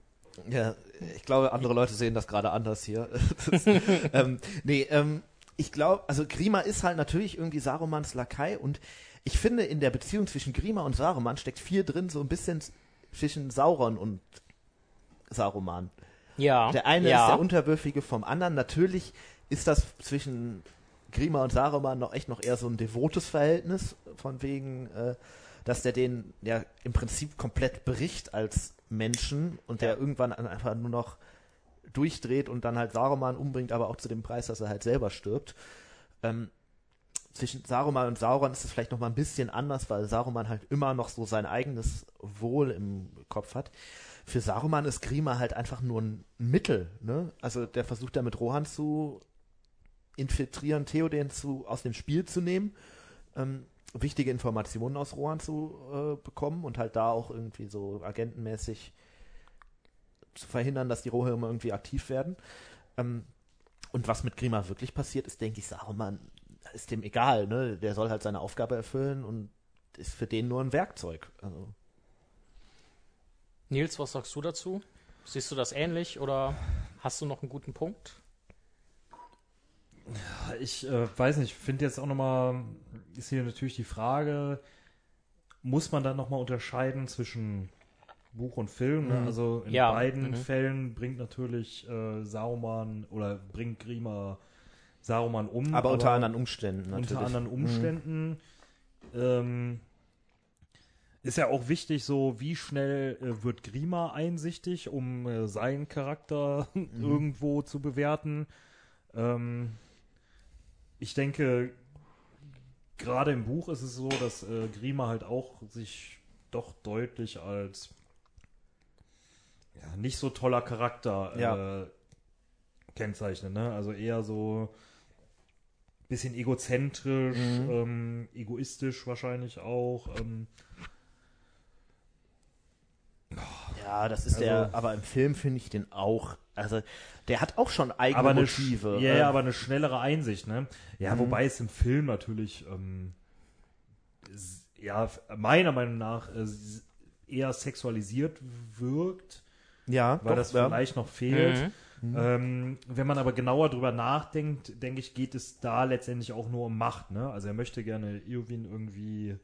Ja, ich glaube, andere Leute sehen das gerade anders hier. Das, ähm, nee, ähm, ich glaube, also Grima ist halt natürlich irgendwie Sarumans Lakai und ich finde, in der Beziehung zwischen Grima und Saruman steckt viel drin, so ein bisschen zwischen Sauron und Saruman. ja. Der eine ja. ist der Unterwürfige vom anderen. Natürlich ist das zwischen Grima und Saruman noch echt noch eher so ein devotes Verhältnis, von wegen, äh, dass der den ja im Prinzip komplett bricht als Menschen und der irgendwann einfach nur noch durchdreht und dann halt Saruman umbringt, aber auch zu dem Preis, dass er halt selber stirbt. Ähm, zwischen Saruman und Sauron ist es vielleicht noch mal ein bisschen anders, weil Saruman halt immer noch so sein eigenes Wohl im Kopf hat. Für Saruman ist Grima halt einfach nur ein Mittel, ne? Also der versucht da mit Rohan zu infiltrieren, Theoden zu, aus dem Spiel zu nehmen, ähm, wichtige Informationen aus Rohan zu äh, bekommen und halt da auch irgendwie so agentenmäßig zu verhindern, dass die Rohirme irgendwie aktiv werden. Ähm, und was mit Grima wirklich passiert, ist, denke ich, Saruman ist dem egal, ne? Der soll halt seine Aufgabe erfüllen und ist für den nur ein Werkzeug. Also, Nils, was sagst du dazu? Siehst du das ähnlich oder hast du noch einen guten Punkt? Ich äh, weiß nicht, finde jetzt auch nochmal, ist hier natürlich die Frage, muss man dann nochmal unterscheiden zwischen Buch und Film? Ne? Mhm. Also in Ja, beiden mhm. Fällen bringt natürlich äh, Saruman oder bringt Grima Saruman um. aber unter anderen Umständen natürlich. unter anderen Umständen. Ähm, ist ja auch wichtig, so wie schnell äh, wird Grima einsichtig, um äh, seinen Charakter irgendwo zu bewerten. Ähm, ich denke, gerade im Buch ist es so, dass äh, Grima halt auch sich doch deutlich als ja, nicht so toller Charakter Ja. äh, kennzeichnet. Ne? Also eher so bisschen egozentrisch, Mhm. ähm, egoistisch wahrscheinlich auch. Ähm, Ja, das ist Also- der, aber im Film finde ich den auch, also der hat auch schon eigene aber eine, Motive. ja, äh, ja, aber eine schnellere Einsicht, ne? Ja, Mhm. wobei es im Film natürlich, ähm, ja, meiner Meinung nach äh, eher sexualisiert wirkt, ja, weil doch, das ja. vielleicht noch fehlt. Mhm. Ähm, wenn man aber genauer drüber nachdenkt, denke ich, geht es da letztendlich auch nur um Macht, ne? Also er möchte gerne Eowyn irgendwie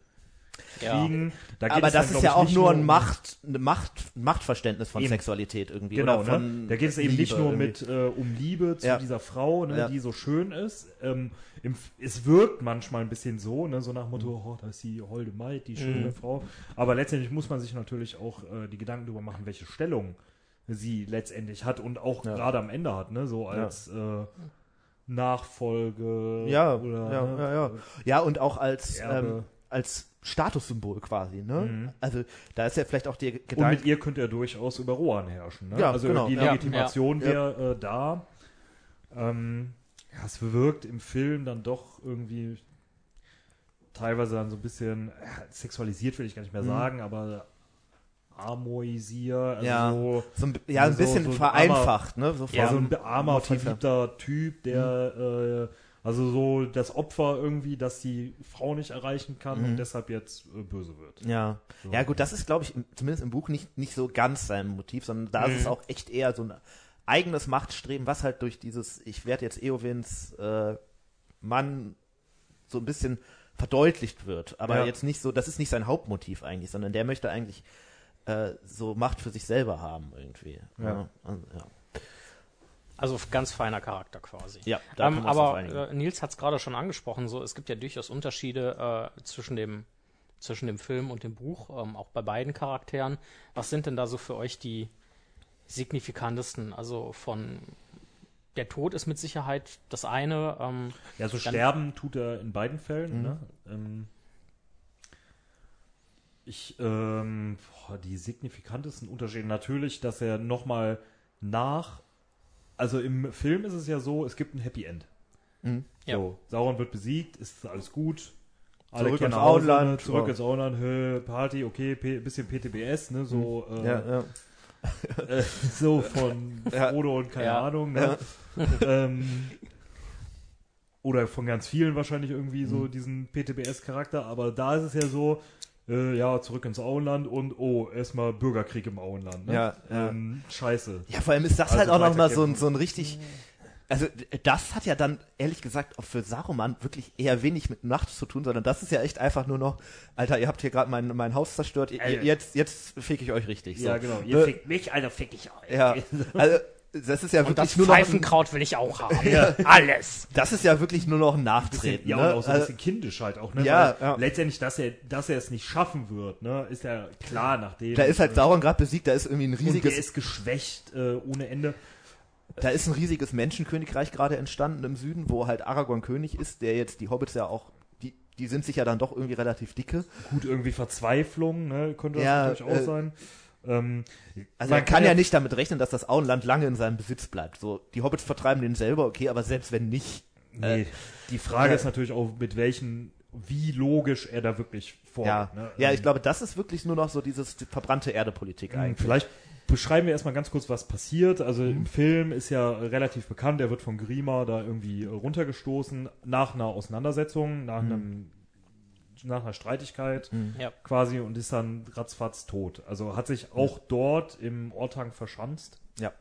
Ja. kriegen. Da geht Aber es dann, das ist ja auch nur ein um- Macht, Macht, Machtverständnis von Eben. Sexualität irgendwie. Genau, oder von ne? Da geht es eben Liebe nicht nur irgendwie. mit äh, um Liebe zu Ja. dieser Frau, ne, Ja. die so schön ist. Ähm, im, es wirkt manchmal ein bisschen so, ne, so nach dem Motto, Mhm. oh, da ist die holde Maid, die schöne Frau. Aber letztendlich muss man sich natürlich auch äh, die Gedanken darüber machen, welche Stellung sie letztendlich hat und auch Ja. gerade am Ende hat, ne, so als äh, Nachfolge Ja, oder ja, ne, ja, ja. Ja, und auch als, ähm, als Statussymbol quasi, ne? Mhm. Also da ist ja vielleicht auch der Und Gedanke. mit ihr könnte er durchaus über Rohan herrschen. Ne? Ja, also genau, die ja. Legitimation Ja. wäre äh, da. Ähm, ja, es wirkt im Film dann doch irgendwie teilweise dann so ein bisschen ja, sexualisiert, will ich gar nicht mehr Mhm. sagen, aber amoisier, also Ja. so, so ein, ja, ein so- bisschen so ein vereinfacht, ne? So ja, so ein armer, verliebter Typ, der äh, also so das Opfer irgendwie, dass die Frau nicht erreichen kann Mhm. und deshalb jetzt äh, böse wird. Ja. So. Ja, gut, das ist, glaube ich, im, zumindest im Buch nicht, nicht so ganz sein Motiv, sondern da ist es Mhm. auch echt eher so ein eigenes Machtstreben, was halt durch dieses, ich werde jetzt Eowins äh, Mann so ein bisschen verdeutlicht wird. Aber Ja. jetzt nicht so, das ist nicht sein Hauptmotiv eigentlich, sondern der möchte eigentlich äh, so Macht für sich selber haben irgendwie. Ja. also, ja. Also ganz feiner Charakter quasi. ja da Ähm, aber äh, Nils hat es gerade schon angesprochen, so es gibt ja durchaus Unterschiede äh, zwischen dem zwischen dem Film und dem Buch, ähm, auch bei beiden Charakteren. Was sind denn da so für euch die signifikantesten? Also von der Tod ist mit Sicherheit das eine. Ähm, Ja, so sterben tut er in beiden Fällen. Mhm. Ne? Ähm, ich, ähm, boah, die signifikantesten Unterschiede natürlich, dass er nochmal nach, also im Film ist es ja so, es gibt ein Happy End. Mhm. Ja. So, Sauron wird besiegt, ist alles gut. Alle Zurück kehren ins Auenland, ne, Zurück ja. ins Auenland, Party, okay, P bisschen PTBS, ne, so, äh, Mhm. ja, ja. äh, so von Ja. Frodo und keine Ja. Ahnung. Ne? ähm, oder von ganz vielen wahrscheinlich irgendwie Mhm. so diesen PTBS-Charakter, aber da ist es ja so, äh, ja, zurück ins Auenland und oh, erstmal Bürgerkrieg im Auenland. Ne? Ja, ja. Ähm, scheiße. Ja, vor allem ist das Also halt auch noch mal so ein, so ein richtig. Also das hat ja dann ehrlich gesagt auch für Saruman wirklich eher wenig mit Nacht zu tun, sondern das ist ja echt einfach nur noch, Alter, ihr habt hier gerade mein, mein Haus zerstört, ihr, Alter. jetzt jetzt fick ich euch richtig. So. Ja, genau. Ihr Ne? fickt mich, Alter, fick ich euch. Ja, also das ist ja und wirklich das nur noch ein, Pfeifenkraut will ich auch haben. Alles. das ist ja wirklich nur noch ein Bisschen, Nachtreten. ja, ne? und auch so ein Also, bisschen kindisch halt auch, ne? Ja, ja. Letztendlich, dass er, dass er es nicht schaffen wird, ne? Ist ja klar, nachdem. da ist halt äh, Sauron gerade besiegt, da ist irgendwie ein Und der riesiges, ist geschwächt äh, ohne Ende. da ist ein riesiges Menschenkönigreich gerade entstanden im Süden, wo halt Aragorn König ist, der jetzt die Hobbits ja auch die sind sich ja dann doch irgendwie relativ dicke. Gut, irgendwie Verzweiflung, ne, könnte das Ja, natürlich auch äh, sein. Ähm, Also man kann ja nicht damit rechnen, dass das Auenland lange in seinem Besitz bleibt. So, die Hobbits vertreiben den selber, okay, aber selbst wenn nicht, Nee, die Frage äh, ist natürlich auch, mit welchen, wie logisch er da wirklich vorgeht. ja, ne? ja, Ähm, ich glaube, das ist wirklich nur noch so dieses die verbrannte Erde-Politik Ähm, eigentlich. Vielleicht beschreiben wir erstmal ganz kurz, was passiert. Also Mhm. im Film ist ja relativ bekannt, er wird von Grima da irgendwie äh, runtergestoßen nach einer Auseinandersetzung, nach Mhm. einem nach einer Streitigkeit Ja. quasi und ist dann ratzfatz tot. Also hat sich auch dort im Ortang verschanzt. Ja.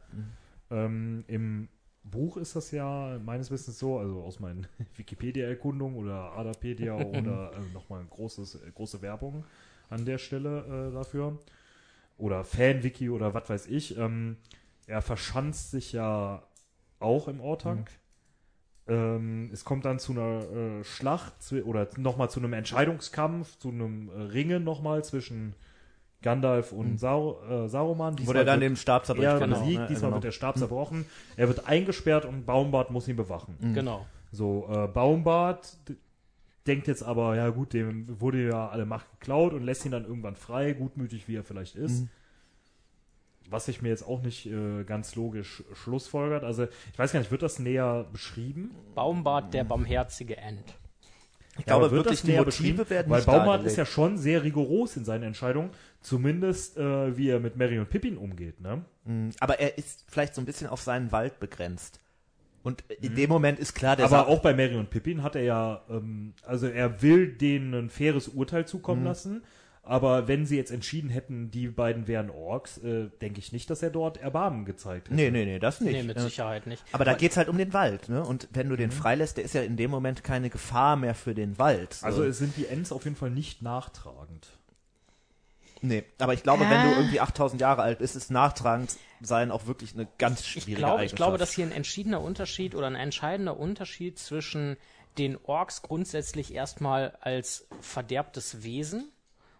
Ähm, Im Buch ist das ja meines Wissens so, also aus meinen Wikipedia-Erkundungen oder Adapedia oder äh, nochmal großes, äh, große Werbung an der Stelle äh, dafür. Oder Fan-Wiki oder was weiß ich. Ähm, er verschanzt sich ja auch im Ortank. Ähm, es kommt dann zu einer äh, Schlacht oder nochmal zu einem Entscheidungskampf, zu einem äh, Ringen nochmal zwischen Gandalf und Sau äh, Saruman. Wo Diesmal der dann den Stab zerbricht. er genau, ne? diesmal genau. wird der Stab zerbrochen. Er wird eingesperrt und Baumbart muss ihn bewachen. Genau. So, äh, Baumbart denkt jetzt aber, ja gut, dem wurde ja alle Macht geklaut und lässt ihn dann irgendwann frei, gutmütig wie er vielleicht ist. Was sich mir jetzt auch nicht äh, ganz logisch schlussfolgert. Also, ich weiß gar nicht, wird das näher beschrieben? Baumbart, der barmherzige End. Ich glaube aber wird wirklich, das die näher Motive beschrieben? werden Weil nicht Baumbart dargelegt. ist ja schon sehr rigoros in seinen Entscheidungen, zumindest äh, wie er mit Mary und Pippin umgeht, ne? Mm, Aber er ist vielleicht so ein bisschen auf seinen Wald begrenzt. Und in dem Moment ist klar, der Mhm. Aber auch bei Mary und Pippin hat er ja, ähm, also er will denen ein faires Urteil Mhm. zukommen lassen. Aber wenn sie jetzt entschieden hätten, die beiden wären Orks, äh, denke ich nicht, dass er dort Erbarmen gezeigt hätte. Nee, nee, nee, das nicht. Nee, mit Äh, Sicherheit nicht. Aber da geht's halt um den Wald, ne? Und wenn du Mhm. den freilässt, der ist ja in dem Moment keine Gefahr mehr für den Wald. So. Also es sind die Ents auf jeden Fall nicht nachtragend. nee, aber ich glaube, wenn du Äh. irgendwie 8000 Jahre alt bist, ist nachtragend sein auch wirklich eine ganz Ich schwierige glaube, ich Eigenschaft. glaube, dass hier ein entschiedener Unterschied oder ein entscheidender Unterschied zwischen den Orks grundsätzlich erstmal als verderbtes Wesen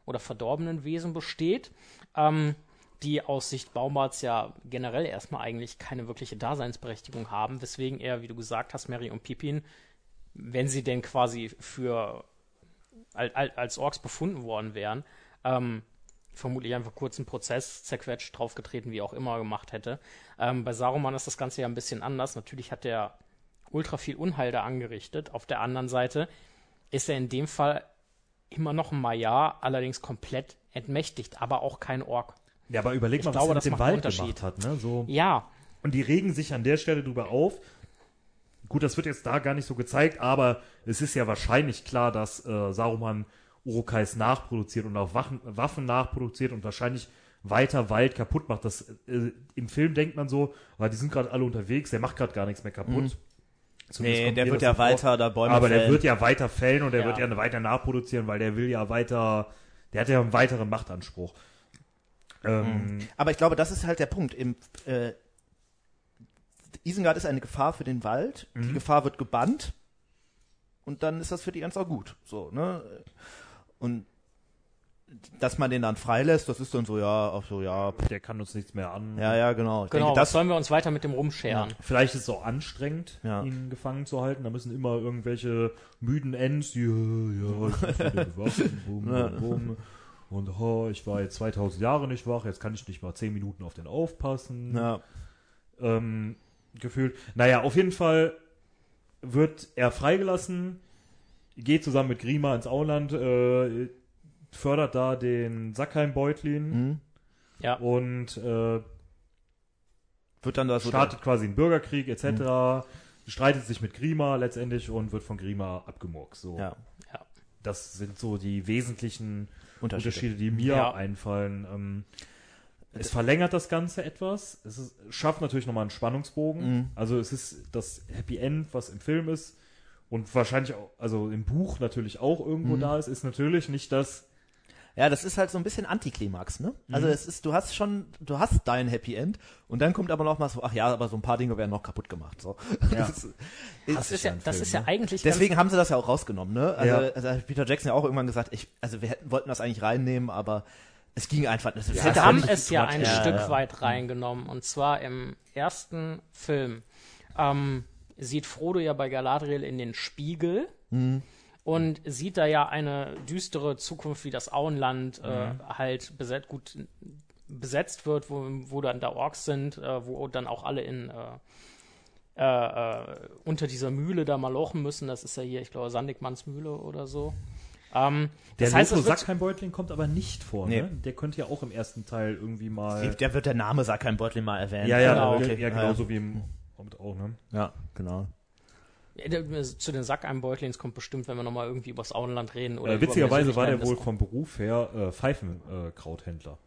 oder verdorbenen Wesen besteht, ähm, die aus Sicht Baumarts ja generell erstmal eigentlich keine wirkliche Daseinsberechtigung haben, weswegen er, wie du gesagt hast, Mary und Pippin, wenn sie denn quasi für al- al- als Orks befunden worden wären, ähm, vermutlich einfach kurz einen Prozess zerquetscht, draufgetreten, wie auch immer gemacht hätte. Ähm, bei Saruman ist das Ganze ja ein bisschen anders. Natürlich hat er ultra viel Unheil da angerichtet. Auf der anderen Seite ist er in dem Fall immer noch ein Maiar, allerdings komplett entmächtigt, aber auch kein Ork. Ja, aber überleg Ich mal, glaube, was er das mit dem Wald gemacht hat. Ne? So. Ja, Und die regen sich an der Stelle drüber auf. Gut, das wird jetzt da gar nicht so gezeigt, aber es ist ja wahrscheinlich klar, dass äh, Saruman Urukais nachproduziert und auch Waffen, Waffen nachproduziert und wahrscheinlich weiter Wald kaputt macht. Das, äh, Im Film denkt man so, weil die sind gerade alle unterwegs, der macht gerade gar nichts mehr kaputt. Zumindest Nee, der wird ja weiter da Bäume Aber der fällen. wird ja weiter fällen und der Ja. wird ja weiter nachproduzieren, weil der will ja weiter, der hat ja einen weiteren Machtanspruch. Ähm, Aber ich glaube, das ist halt der Punkt. Im, äh, Isengard ist eine Gefahr für den Wald. Mhm. Die Gefahr wird gebannt. Und dann ist das für die Ents auch gut. So, ne? Und dass man den dann freilässt, das ist dann so, ja, auch so, ja, Der kann uns nichts mehr an. ja, ja, genau. Ich genau. denke, das, sollen wir uns weiter mit dem rumscheren? Vielleicht ist es auch anstrengend, Ja. ihn gefangen zu halten. Da müssen immer irgendwelche müden Ents, die, ja, ja, ich bin wieder bewaffnet, bum, bum, bum. Und oh, ich war jetzt 2000 Jahre nicht wach, jetzt kann ich nicht mal 10 Minuten auf den aufpassen. ja, ähm, gefühlt. Naja, auf jeden Fall wird er freigelassen, geht zusammen mit Grima ins Auenland, äh, fördert da den Sackheim-Beutlin mhm. Ja. und äh, wird dann da so startet quasi einen Bürgerkrieg etc., streitet sich mit Grima letztendlich und wird von Grima abgemurkst. So. ja, Das sind so die wesentlichen Unterschiede. Unterschiede, die mir Ja. einfallen. Ähm, es verlängert das Ganze etwas. Es ist, schafft natürlich nochmal einen Spannungsbogen. Mhm. Also es ist das Happy End, was im Film ist und wahrscheinlich auch, also im Buch natürlich auch irgendwo Mhm. da ist, ist natürlich nicht das. Ja, das ist halt so ein bisschen Antiklimax, ne? Also Mhm. es ist, du hast schon, du hast dein Happy End und dann kommt aber noch mal so, ach ja, aber so ein paar Dinge werden noch kaputt gemacht, so. Ja. Das ist, Das ist ja, das Film, ist ja ne? eigentlich Deswegen haben sie das ja auch rausgenommen, ne? Also, Ja. also hat Peter Jackson ja auch irgendwann gesagt, ich, also wir hätten, wollten das eigentlich reinnehmen, aber es ging einfach. Hätte Sie haben nicht es ja ein Ja, Stück weit reingenommen. Und zwar im ersten Film ähm, sieht Frodo ja bei Galadriel in den Spiegel. Und sieht da ja eine düstere Zukunft, wie das Auenland äh, halt beset gut besetzt wird, wo, wo dann da Orks sind, äh, wo dann auch alle in äh, äh, äh, unter dieser Mühle da mal lochen müssen. Das ist ja hier, ich glaube, Sandigmanns Mühle oder so. Ähm, Der das heißt, Loco es wird, Sackheim-Beutling kommt aber nicht vor, Nee. ne? Der könnte ja auch im ersten Teil irgendwie mal. Der wird der Name Sackheim Beutlin mal erwähnt. Ja, ja, Genau. okay. okay. ja, Ja, genauso wie im Hobbit auch, ne? Ja, genau. Zu den Sackeinbeutlings kommt bestimmt, wenn wir nochmal irgendwie übers Auenland reden. Oder Äh, witzigerweise war der wohl vom Beruf her äh, Pfeifenkrauthändler.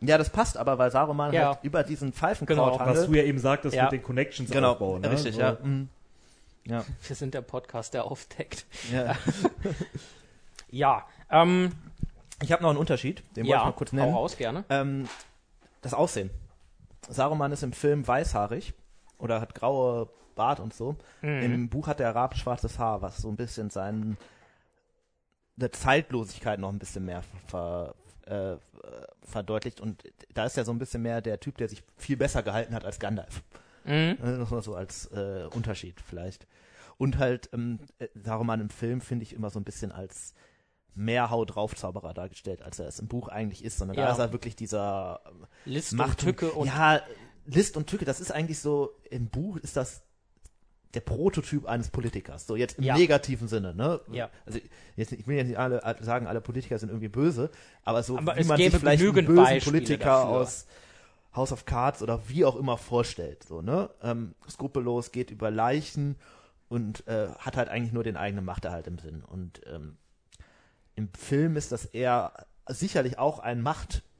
Ja, das passt aber, weil Saruman Ja. halt über diesen Genau. Pfeifenkraut Was handelt. du ja eben sagtest Ja. mit den Connections genau, aufbauen. Ne? richtig, So. ja. Mhm. Ja, Wir sind der Podcast, der aufdeckt. ja. Ja, ähm, Ich habe noch einen Unterschied, den wollte ja, ich mal kurz hau nennen. raus, gerne. Ähm, das Aussehen. Saruman ist im Film weißhaarig oder hat graue Bart und so. Mhm. Im Buch hat er rabenschwarzes Haar, was so ein bisschen seinen eine Zeitlosigkeit noch ein bisschen mehr ver, äh, verdeutlicht. Und da ist er so ein bisschen mehr der Typ, der sich viel besser gehalten hat als Gandalf. Mhm. Das war so als äh, Unterschied vielleicht. Und halt ähm, äh, Saruman im Film finde ich immer so ein bisschen als mehr Hau drauf Zauberer dargestellt, als er es im Buch eigentlich ist, sondern Ja. da ist er wirklich dieser ähm, List Macht und Tücke und ja List und Tücke. Das ist eigentlich so im Buch ist das der Prototyp eines Politikers, so jetzt im Ja. negativen Sinne, ne? Ja. Also jetzt, ich will jetzt nicht alle sagen, alle Politiker sind irgendwie böse, aber so Aber wie man sich vielleicht einen bösen Beispiele Politiker dafür. aus House of Cards oder wie auch immer vorstellt, so ne? Ähm, skrupellos geht über Leichen und äh, hat halt eigentlich nur den eigenen Machterhalt im Sinn. Und ähm, im Film ist das eher sicherlich auch ein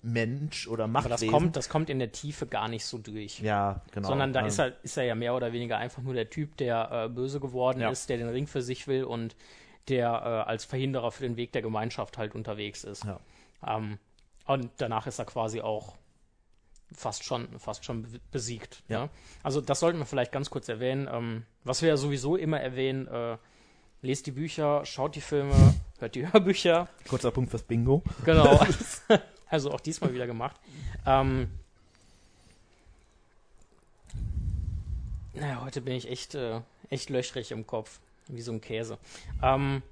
Machtmensch oder aber Machtwesen. das kommt, das kommt in der Tiefe gar nicht so durch. ja, genau. Sondern da Ähm, ist, er, ist er ja mehr oder weniger einfach nur der Typ, der äh, böse geworden Ja. ist, der den Ring für sich will und der äh, als Verhinderer für den Weg der Gemeinschaft halt unterwegs ist. Ja. Ähm, und danach ist er quasi auch fast schon, fast schon be- besiegt. Ja. Ja. Also das sollten wir vielleicht ganz kurz erwähnen. Ähm, was wir ja sowieso immer erwähnen, äh, lest die Bücher, schaut die Filme, hört die Hörbücher. Kurzer Punkt fürs Bingo. Genau. also auch diesmal wieder gemacht. Ähm, naja, heute bin ich echt, äh, echt löchrig im Kopf. Wie so ein Käse. Ähm,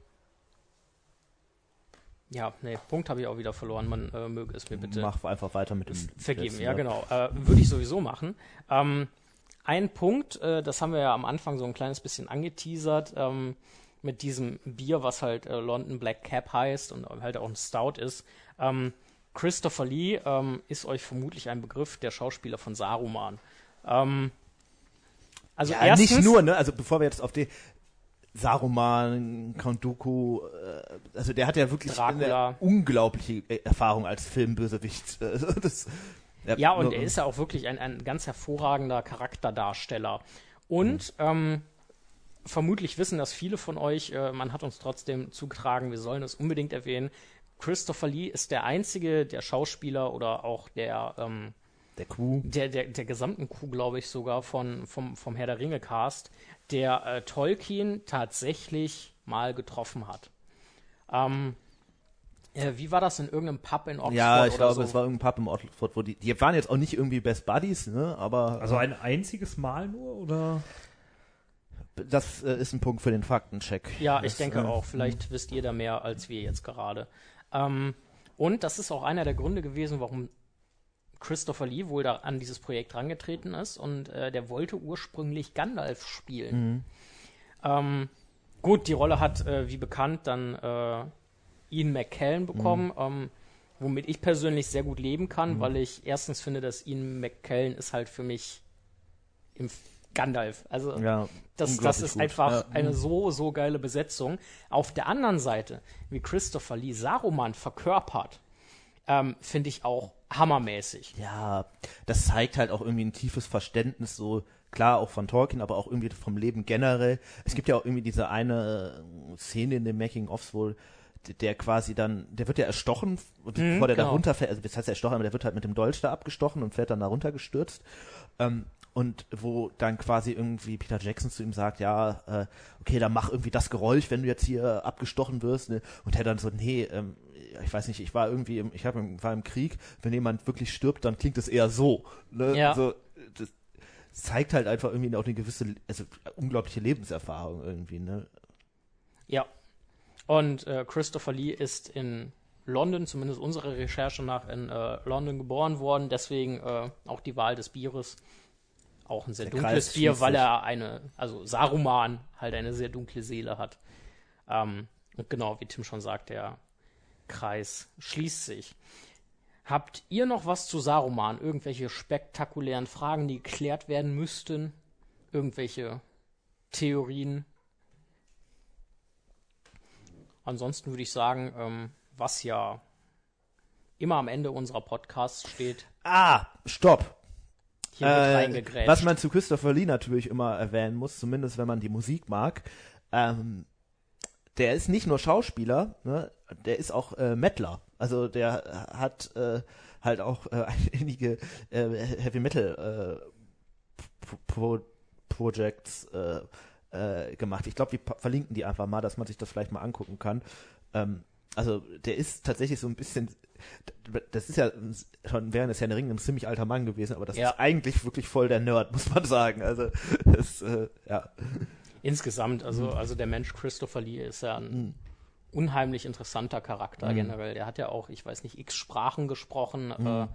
ja, nee, Punkt habe ich auch wieder verloren. Man äh, möge es mir bitte Mach einfach weiter mit dem vergeben. letzten, Ja, genau. Äh, Würde ich sowieso machen. Ähm, ein Punkt, äh, das haben wir ja am Anfang so ein kleines bisschen angeteasert, ähm, mit diesem Bier, was halt äh, London Black Cap heißt und halt auch ein Stout ist. Ähm, Christopher Lee ähm, ist euch vermutlich ein Begriff, der Schauspieler von Saruman. Ähm, also Ja, erstens, nicht nur, ne? Also bevor wir jetzt auf die Saruman, Count Dooku, äh, also der hat ja wirklich Dracula. eine unglaubliche äh, Erfahrung als Filmbösewicht. Das, Ja, und nur- er ist ja auch wirklich ein, ein ganz hervorragender Charakterdarsteller. Und ähm, vermutlich wissen das viele von euch, äh, man hat uns trotzdem zugetragen, wir sollen es unbedingt erwähnen. Christopher Lee ist der einzige der Schauspieler oder auch der, ähm, der Crew. der, der, der gesamten Crew, glaube ich, sogar von, vom, vom Herr der Ringe Cast, der äh, Tolkien tatsächlich mal getroffen hat. Ähm, äh, wie war das in irgendeinem Pub in Oxford? Ja, ich oder glaube, so? es war irgendein Pub im Oxford, wo die, die waren jetzt auch nicht irgendwie Best Buddies, ne? Aber Also ein einziges Mal nur oder? das äh, ist ein Punkt für den Faktencheck. Ja, ich Das, denke äh, auch. Vielleicht wisst ihr da mehr als wir jetzt gerade. Ähm, und das ist auch einer der Gründe gewesen, warum Christopher Lee wohl da an dieses Projekt rangetreten ist. Und äh, der wollte ursprünglich Gandalf spielen. Ähm, gut, die Rolle hat, äh, wie bekannt, dann äh, Ian McKellen bekommen. Ähm, womit ich persönlich sehr gut leben kann, weil ich erstens finde, dass Ian McKellen ist halt für mich im Gandalf. Also Ja, das, das ist gut. einfach Ja. eine so, so geile Besetzung. Auf der anderen Seite, wie Christopher Lee Saruman verkörpert, ähm, finde ich auch hammermäßig. Ja, das zeigt halt auch irgendwie ein tiefes Verständnis, so klar auch von Tolkien, aber auch irgendwie vom Leben generell. Es gibt ja auch irgendwie diese eine äh, Szene in den Making-ofs wohl, der quasi dann, der wird ja erstochen, bevor der da genau. runterfällt, also das heißt erstochen, aber der wird halt mit dem Dolch da abgestochen und fährt dann da runtergestürzt. Ähm, und wo dann quasi irgendwie Peter Jackson zu ihm sagt, ja, äh, okay, dann mach irgendwie das Geräusch, wenn du jetzt hier abgestochen wirst. Ne? Und er dann so, nee, ähm, ich weiß nicht, ich war irgendwie, im, ich hab, war im Krieg, wenn jemand wirklich stirbt, dann klingt es eher so. Ne? Ja. so das zeigt halt einfach irgendwie auch eine gewisse, also unglaubliche Lebenserfahrung irgendwie. Ne? Ja. Und äh, Christopher Lee ist in London, zumindest unserer Recherche nach, in äh, London geboren worden. Deswegen äh, auch die Wahl des Bieres. Auch ein sehr Der dunkles schließt weil er eine, also Saruman halt eine sehr dunkle Seele hat. Ähm, und genau, wie Tim schon sagt, der Kreis schließt sich. Habt ihr noch was zu Saruman? Irgendwelche spektakulären Fragen, die geklärt werden müssten? Irgendwelche Theorien? Ansonsten würde ich sagen, ähm, was ja immer am Ende unserer Podcasts steht, Ah, stopp. Hier wird Äh, reingegrätscht. was man zu Christopher Lee natürlich immer erwähnen muss, zumindest wenn man die Musik mag, ähm, der ist nicht nur Schauspieler, ne, der ist auch äh, Mettler. Also der hat äh, halt auch äh, einige äh, Heavy Metal äh, Pro Projects äh, äh, gemacht. Ich glaube, wir verlinken die einfach mal, dass man sich das vielleicht mal angucken kann. Ähm, also der ist tatsächlich so ein bisschen, das ist ja schon während des Herrn der Ringe ein ziemlich alter Mann gewesen, aber das Ja. ist eigentlich wirklich voll der Nerd, muss man sagen. Also das, äh, ja. Insgesamt, also, Mhm. also der Mensch Christopher Lee ist ja ein unheimlich interessanter Charakter Mhm. generell. Der hat ja auch, ich weiß nicht, x Sprachen gesprochen, Mhm.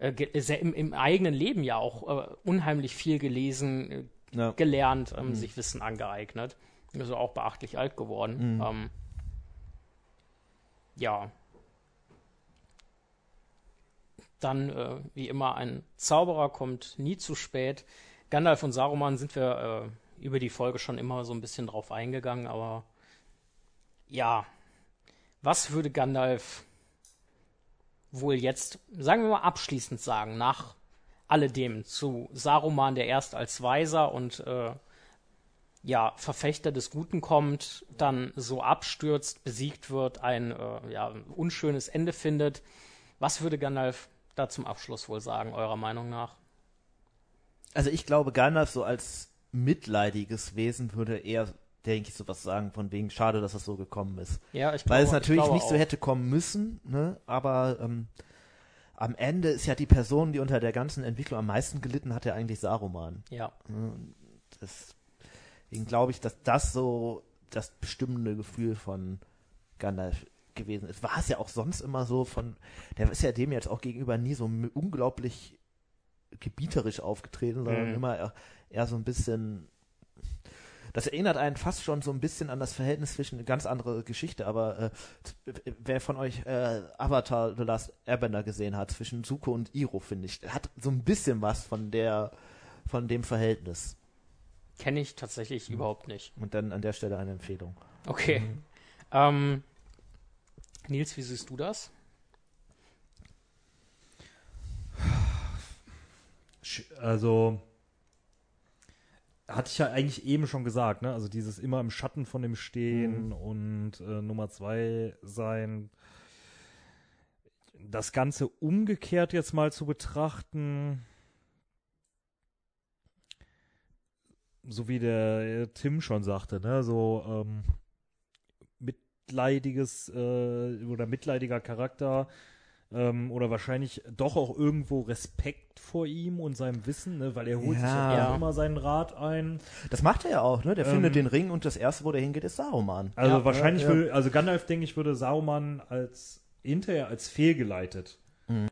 äh, äh, im, im eigenen Leben ja auch äh, unheimlich viel gelesen, äh, Ja. gelernt, Mhm. ähm, sich Wissen angeeignet. Also auch beachtlich alt geworden. Mhm. Ähm, ja. Dann, äh, wie immer, ein Zauberer kommt nie zu spät. Gandalf und Saruman sind wir äh, über die Folge schon immer so ein bisschen drauf eingegangen, aber ja, was würde Gandalf wohl jetzt, sagen wir mal abschließend sagen, nach alledem zu Saruman, der erst als Weiser und äh, ja, Verfechter des Guten kommt, dann so abstürzt, besiegt wird, ein äh, ja, unschönes Ende findet. Was würde Gandalf da zum Abschluss wohl sagen, eurer Meinung nach? Also ich glaube, Gandalf so als mitleidiges Wesen würde eher, denke ich, sowas sagen, von wegen schade, dass es so gekommen ist. Ja, ich Weil es glaube- ich natürlich glaube nicht so auch. hätte kommen müssen, ne? aber ähm, am Ende ist ja die Person, die unter der ganzen Entwicklung am meisten gelitten hat, ja eigentlich Saruman. Ja, Deswegen glaube ich, dass das so das bestimmende Gefühl von Gandalf gewesen ist. War es ja auch sonst immer so von, der ist ja dem jetzt auch gegenüber nie so unglaublich gebieterisch aufgetreten, sondern Mhm. immer eher, so ein bisschen, das erinnert einen fast schon so ein bisschen an das Verhältnis zwischen eine ganz andere Geschichte, aber äh, wer von euch äh, Avatar The Last Airbender gesehen hat, zwischen Zuko und Iro, finde ich, hat so ein bisschen was von der, von dem Verhältnis. kenne ich tatsächlich überhaupt nicht. Und dann an der Stelle eine Empfehlung. Okay. Ähm, Nils, wie siehst du das? Also, hatte ich ja eigentlich eben schon gesagt, ne? Also dieses immer im Schatten von dem Stehen und äh, Nummer zwei sein. Das Ganze umgekehrt jetzt mal zu betrachten, so wie der Tim schon sagte, ne? So ähm, mitleidiges äh, oder mitleidiger Charakter, ähm, oder wahrscheinlich doch auch irgendwo Respekt vor ihm und seinem Wissen, ne? weil er holt sich Ja. ja Ja. auch immer seinen Rat ein. Das macht er ja auch, ne? Der Ähm, findet den Ring und das erste, wo der hingeht, ist Saruman. Also Ja. wahrscheinlich Ja, ja. würde, also Gandalf, denke ich, würde Saruman als hinterher als fehlgeleitet Mhm.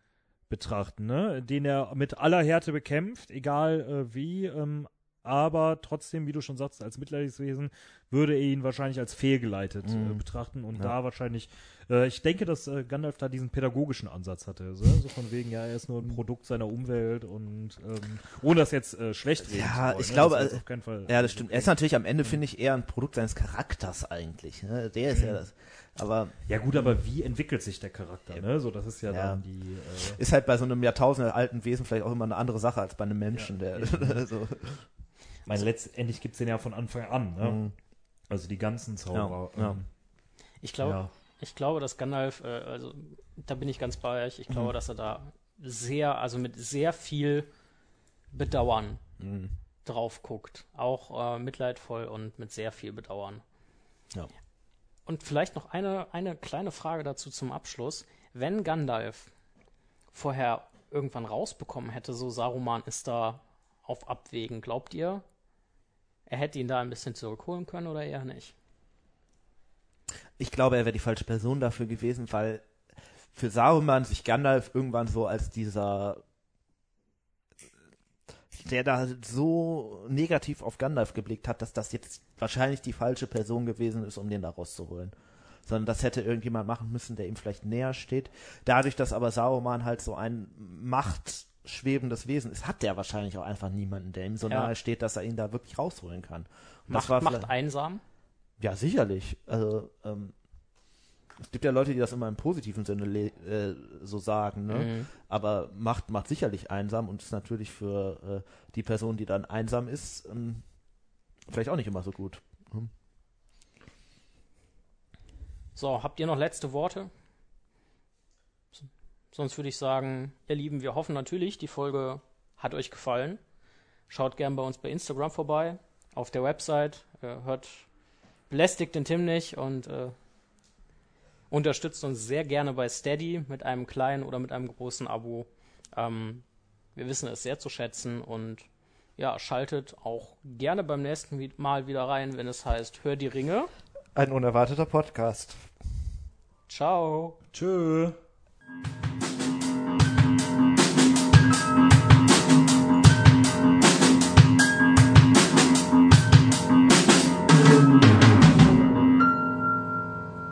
betrachten, ne? Den er mit aller Härte bekämpft, egal äh, wie, ähm, aber trotzdem, wie du schon sagst, als mitleidiges Wesen würde er ihn wahrscheinlich als fehlgeleitet äh, Mhm. betrachten und Ja. da wahrscheinlich, äh, ich denke, dass äh, Gandalf da diesen pädagogischen Ansatz hatte, so, so von wegen, ja, er ist nur ein Produkt seiner Umwelt und ähm, ohne das jetzt äh, schlecht reden Ja, wollen, ich ne? glaube, Das also- auf keinen Fall. Ja, das stimmt. Er ist natürlich am Ende, finde ich, eher ein Produkt seines Charakters eigentlich. Ne? Der ist ja das. Aber Ja gut, aber wie entwickelt sich der Charakter, ne? So, das ist ja, Ja. dann die. Äh, ist halt bei so einem jahrtausendealten Wesen vielleicht auch immer eine andere Sache als bei einem Menschen. Ja, der, so. Ich meine, letztendlich gibt's den ja von Anfang an, ne? Mhm. Also die ganzen Zauberer. Ja, ja. ähm, Ich glaube, ja. ich glaube, dass Gandalf, äh, also da bin ich ganz bei euch, ich glaube, dass er da sehr, also mit sehr viel Bedauern Mhm. drauf guckt. Auch äh, mitleidvoll und mit sehr viel Bedauern. Ja. Und vielleicht noch eine, eine kleine Frage dazu zum Abschluss. Wenn Gandalf vorher irgendwann rausbekommen hätte, so Saruman ist da auf Abwägen, glaubt ihr, er hätte ihn da ein bisschen zurückholen können oder eher nicht? Ich glaube, er wäre die falsche Person dafür gewesen, weil für Saruman sich Gandalf irgendwann so als dieser der da so negativ auf Gandalf geblickt hat, dass das jetzt wahrscheinlich die falsche Person gewesen ist, um den da rauszuholen. Sondern das hätte irgendjemand machen müssen, der ihm vielleicht näher steht. Dadurch, dass aber Saruman halt so ein machtschwebendes Wesen ist, hat der wahrscheinlich auch einfach niemanden, der ihm so Ja. nahe steht, dass er ihn da wirklich rausholen kann. Macht, war macht einsam. ja, sicherlich. Also, ähm, es gibt ja Leute, die das immer im positiven Sinne äh, so sagen, ne? Mhm. Aber macht, macht sicherlich einsam und ist natürlich für äh, die Person, die dann einsam ist, ähm, vielleicht auch nicht immer so gut. Hm. So, habt ihr noch letzte Worte? Sonst würde ich sagen, ihr Lieben, wir hoffen natürlich, die Folge hat euch gefallen. Schaut gern bei uns bei Instagram vorbei, auf der Website, äh, hört belästigt den Tim nicht und äh, unterstützt uns sehr gerne bei Steady mit einem kleinen oder mit einem großen Abo. Ähm, wir wissen es sehr zu schätzen und ja, schaltet auch gerne beim nächsten Mal wieder rein, wenn es heißt, hör die Ringe. Ein unerwarteter Podcast. Ciao. Tschö.